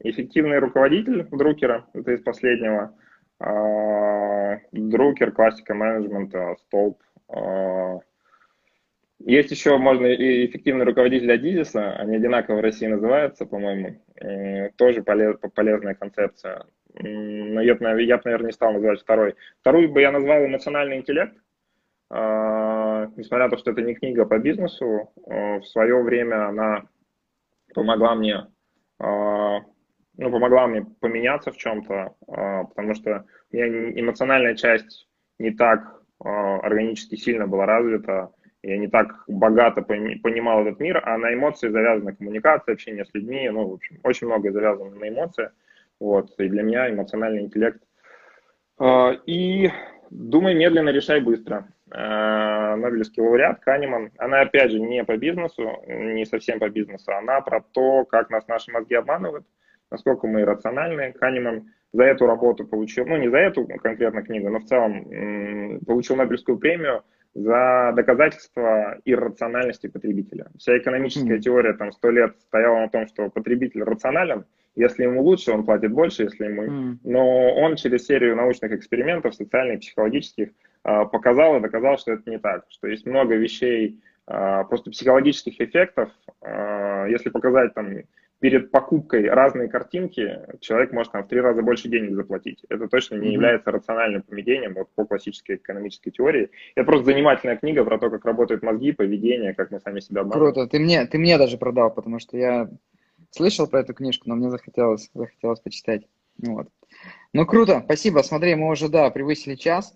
Эффективный руководитель Друкера, это из последнего. А, Друкер, классика менеджмента, столб. А, есть еще, можно, и эффективный руководитель Адизиса, они одинаково в России называются, по-моему. Тоже полез, полезная концепция но я, я бы, наверное, не стал называть второй. Вторую бы я назвал эмоциональный интеллект. А, несмотря на то, что это не книга по бизнесу, а, в свое время она помогла мне, а, ну, помогла мне поменяться в чем-то, потому что у меня эмоциональная часть не так органически сильно была развита, я не так богато понимал этот мир, а на эмоции завязана коммуникация, общение с людьми, ну, в общем, очень многое завязано на эмоции. Вот, и для меня эмоциональный интеллект. А, и думай медленно, решай быстро. А, Нобелевский лауреат Канеман, она опять же не по бизнесу, не совсем по бизнесу, она про то, как нас наши мозги обманывают, насколько мы рациональны. Канеман за эту работу получил, ну не за эту конкретно книгу, но в целом получил Нобелевскую премию за доказательство иррациональности потребителя. Вся экономическая mm. теория там сто лет стояла на том, что потребитель рационален, если ему лучше, он платит больше, если ему... Mm. Но он через серию научных экспериментов, социальных, психологических, а, показал и доказал, что это не так, что есть много вещей, а, просто психологических эффектов. А, если показать там перед покупкой разные картинки, человек может там в три раза больше денег заплатить. Это точно не mm-hmm. является рациональным поведением вот, по классической экономической теории. Это просто занимательная книга про то, как работают мозги, поведение, как мы сами себя обманываем. Круто. Ты мне, ты мне даже продал, потому что я слышал про эту книжку, но мне захотелось, захотелось почитать. Вот. Ну, круто, спасибо. Смотри, мы уже, да, превысили час.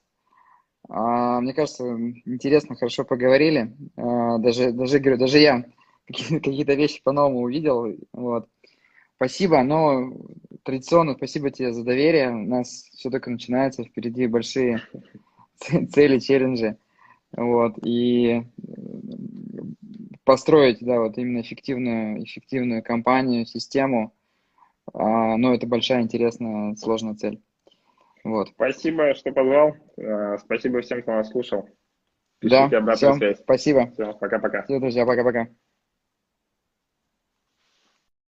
А, мне кажется, интересно, хорошо поговорили. А, даже, даже, говорю, даже я какие-то вещи по-новому увидел. Вот. Спасибо, но традиционно спасибо тебе за доверие. У нас все только начинается, впереди большие цели, челленджи. Вот. И построить, да, вот именно эффективную, эффективную компанию, систему. А, но это большая, интересная, сложная цель. Вот. Спасибо, что позвал. А, спасибо всем, кто нас слушал. Пишите да, всем, связь. спасибо. Все, пока-пока. Все, друзья, пока-пока.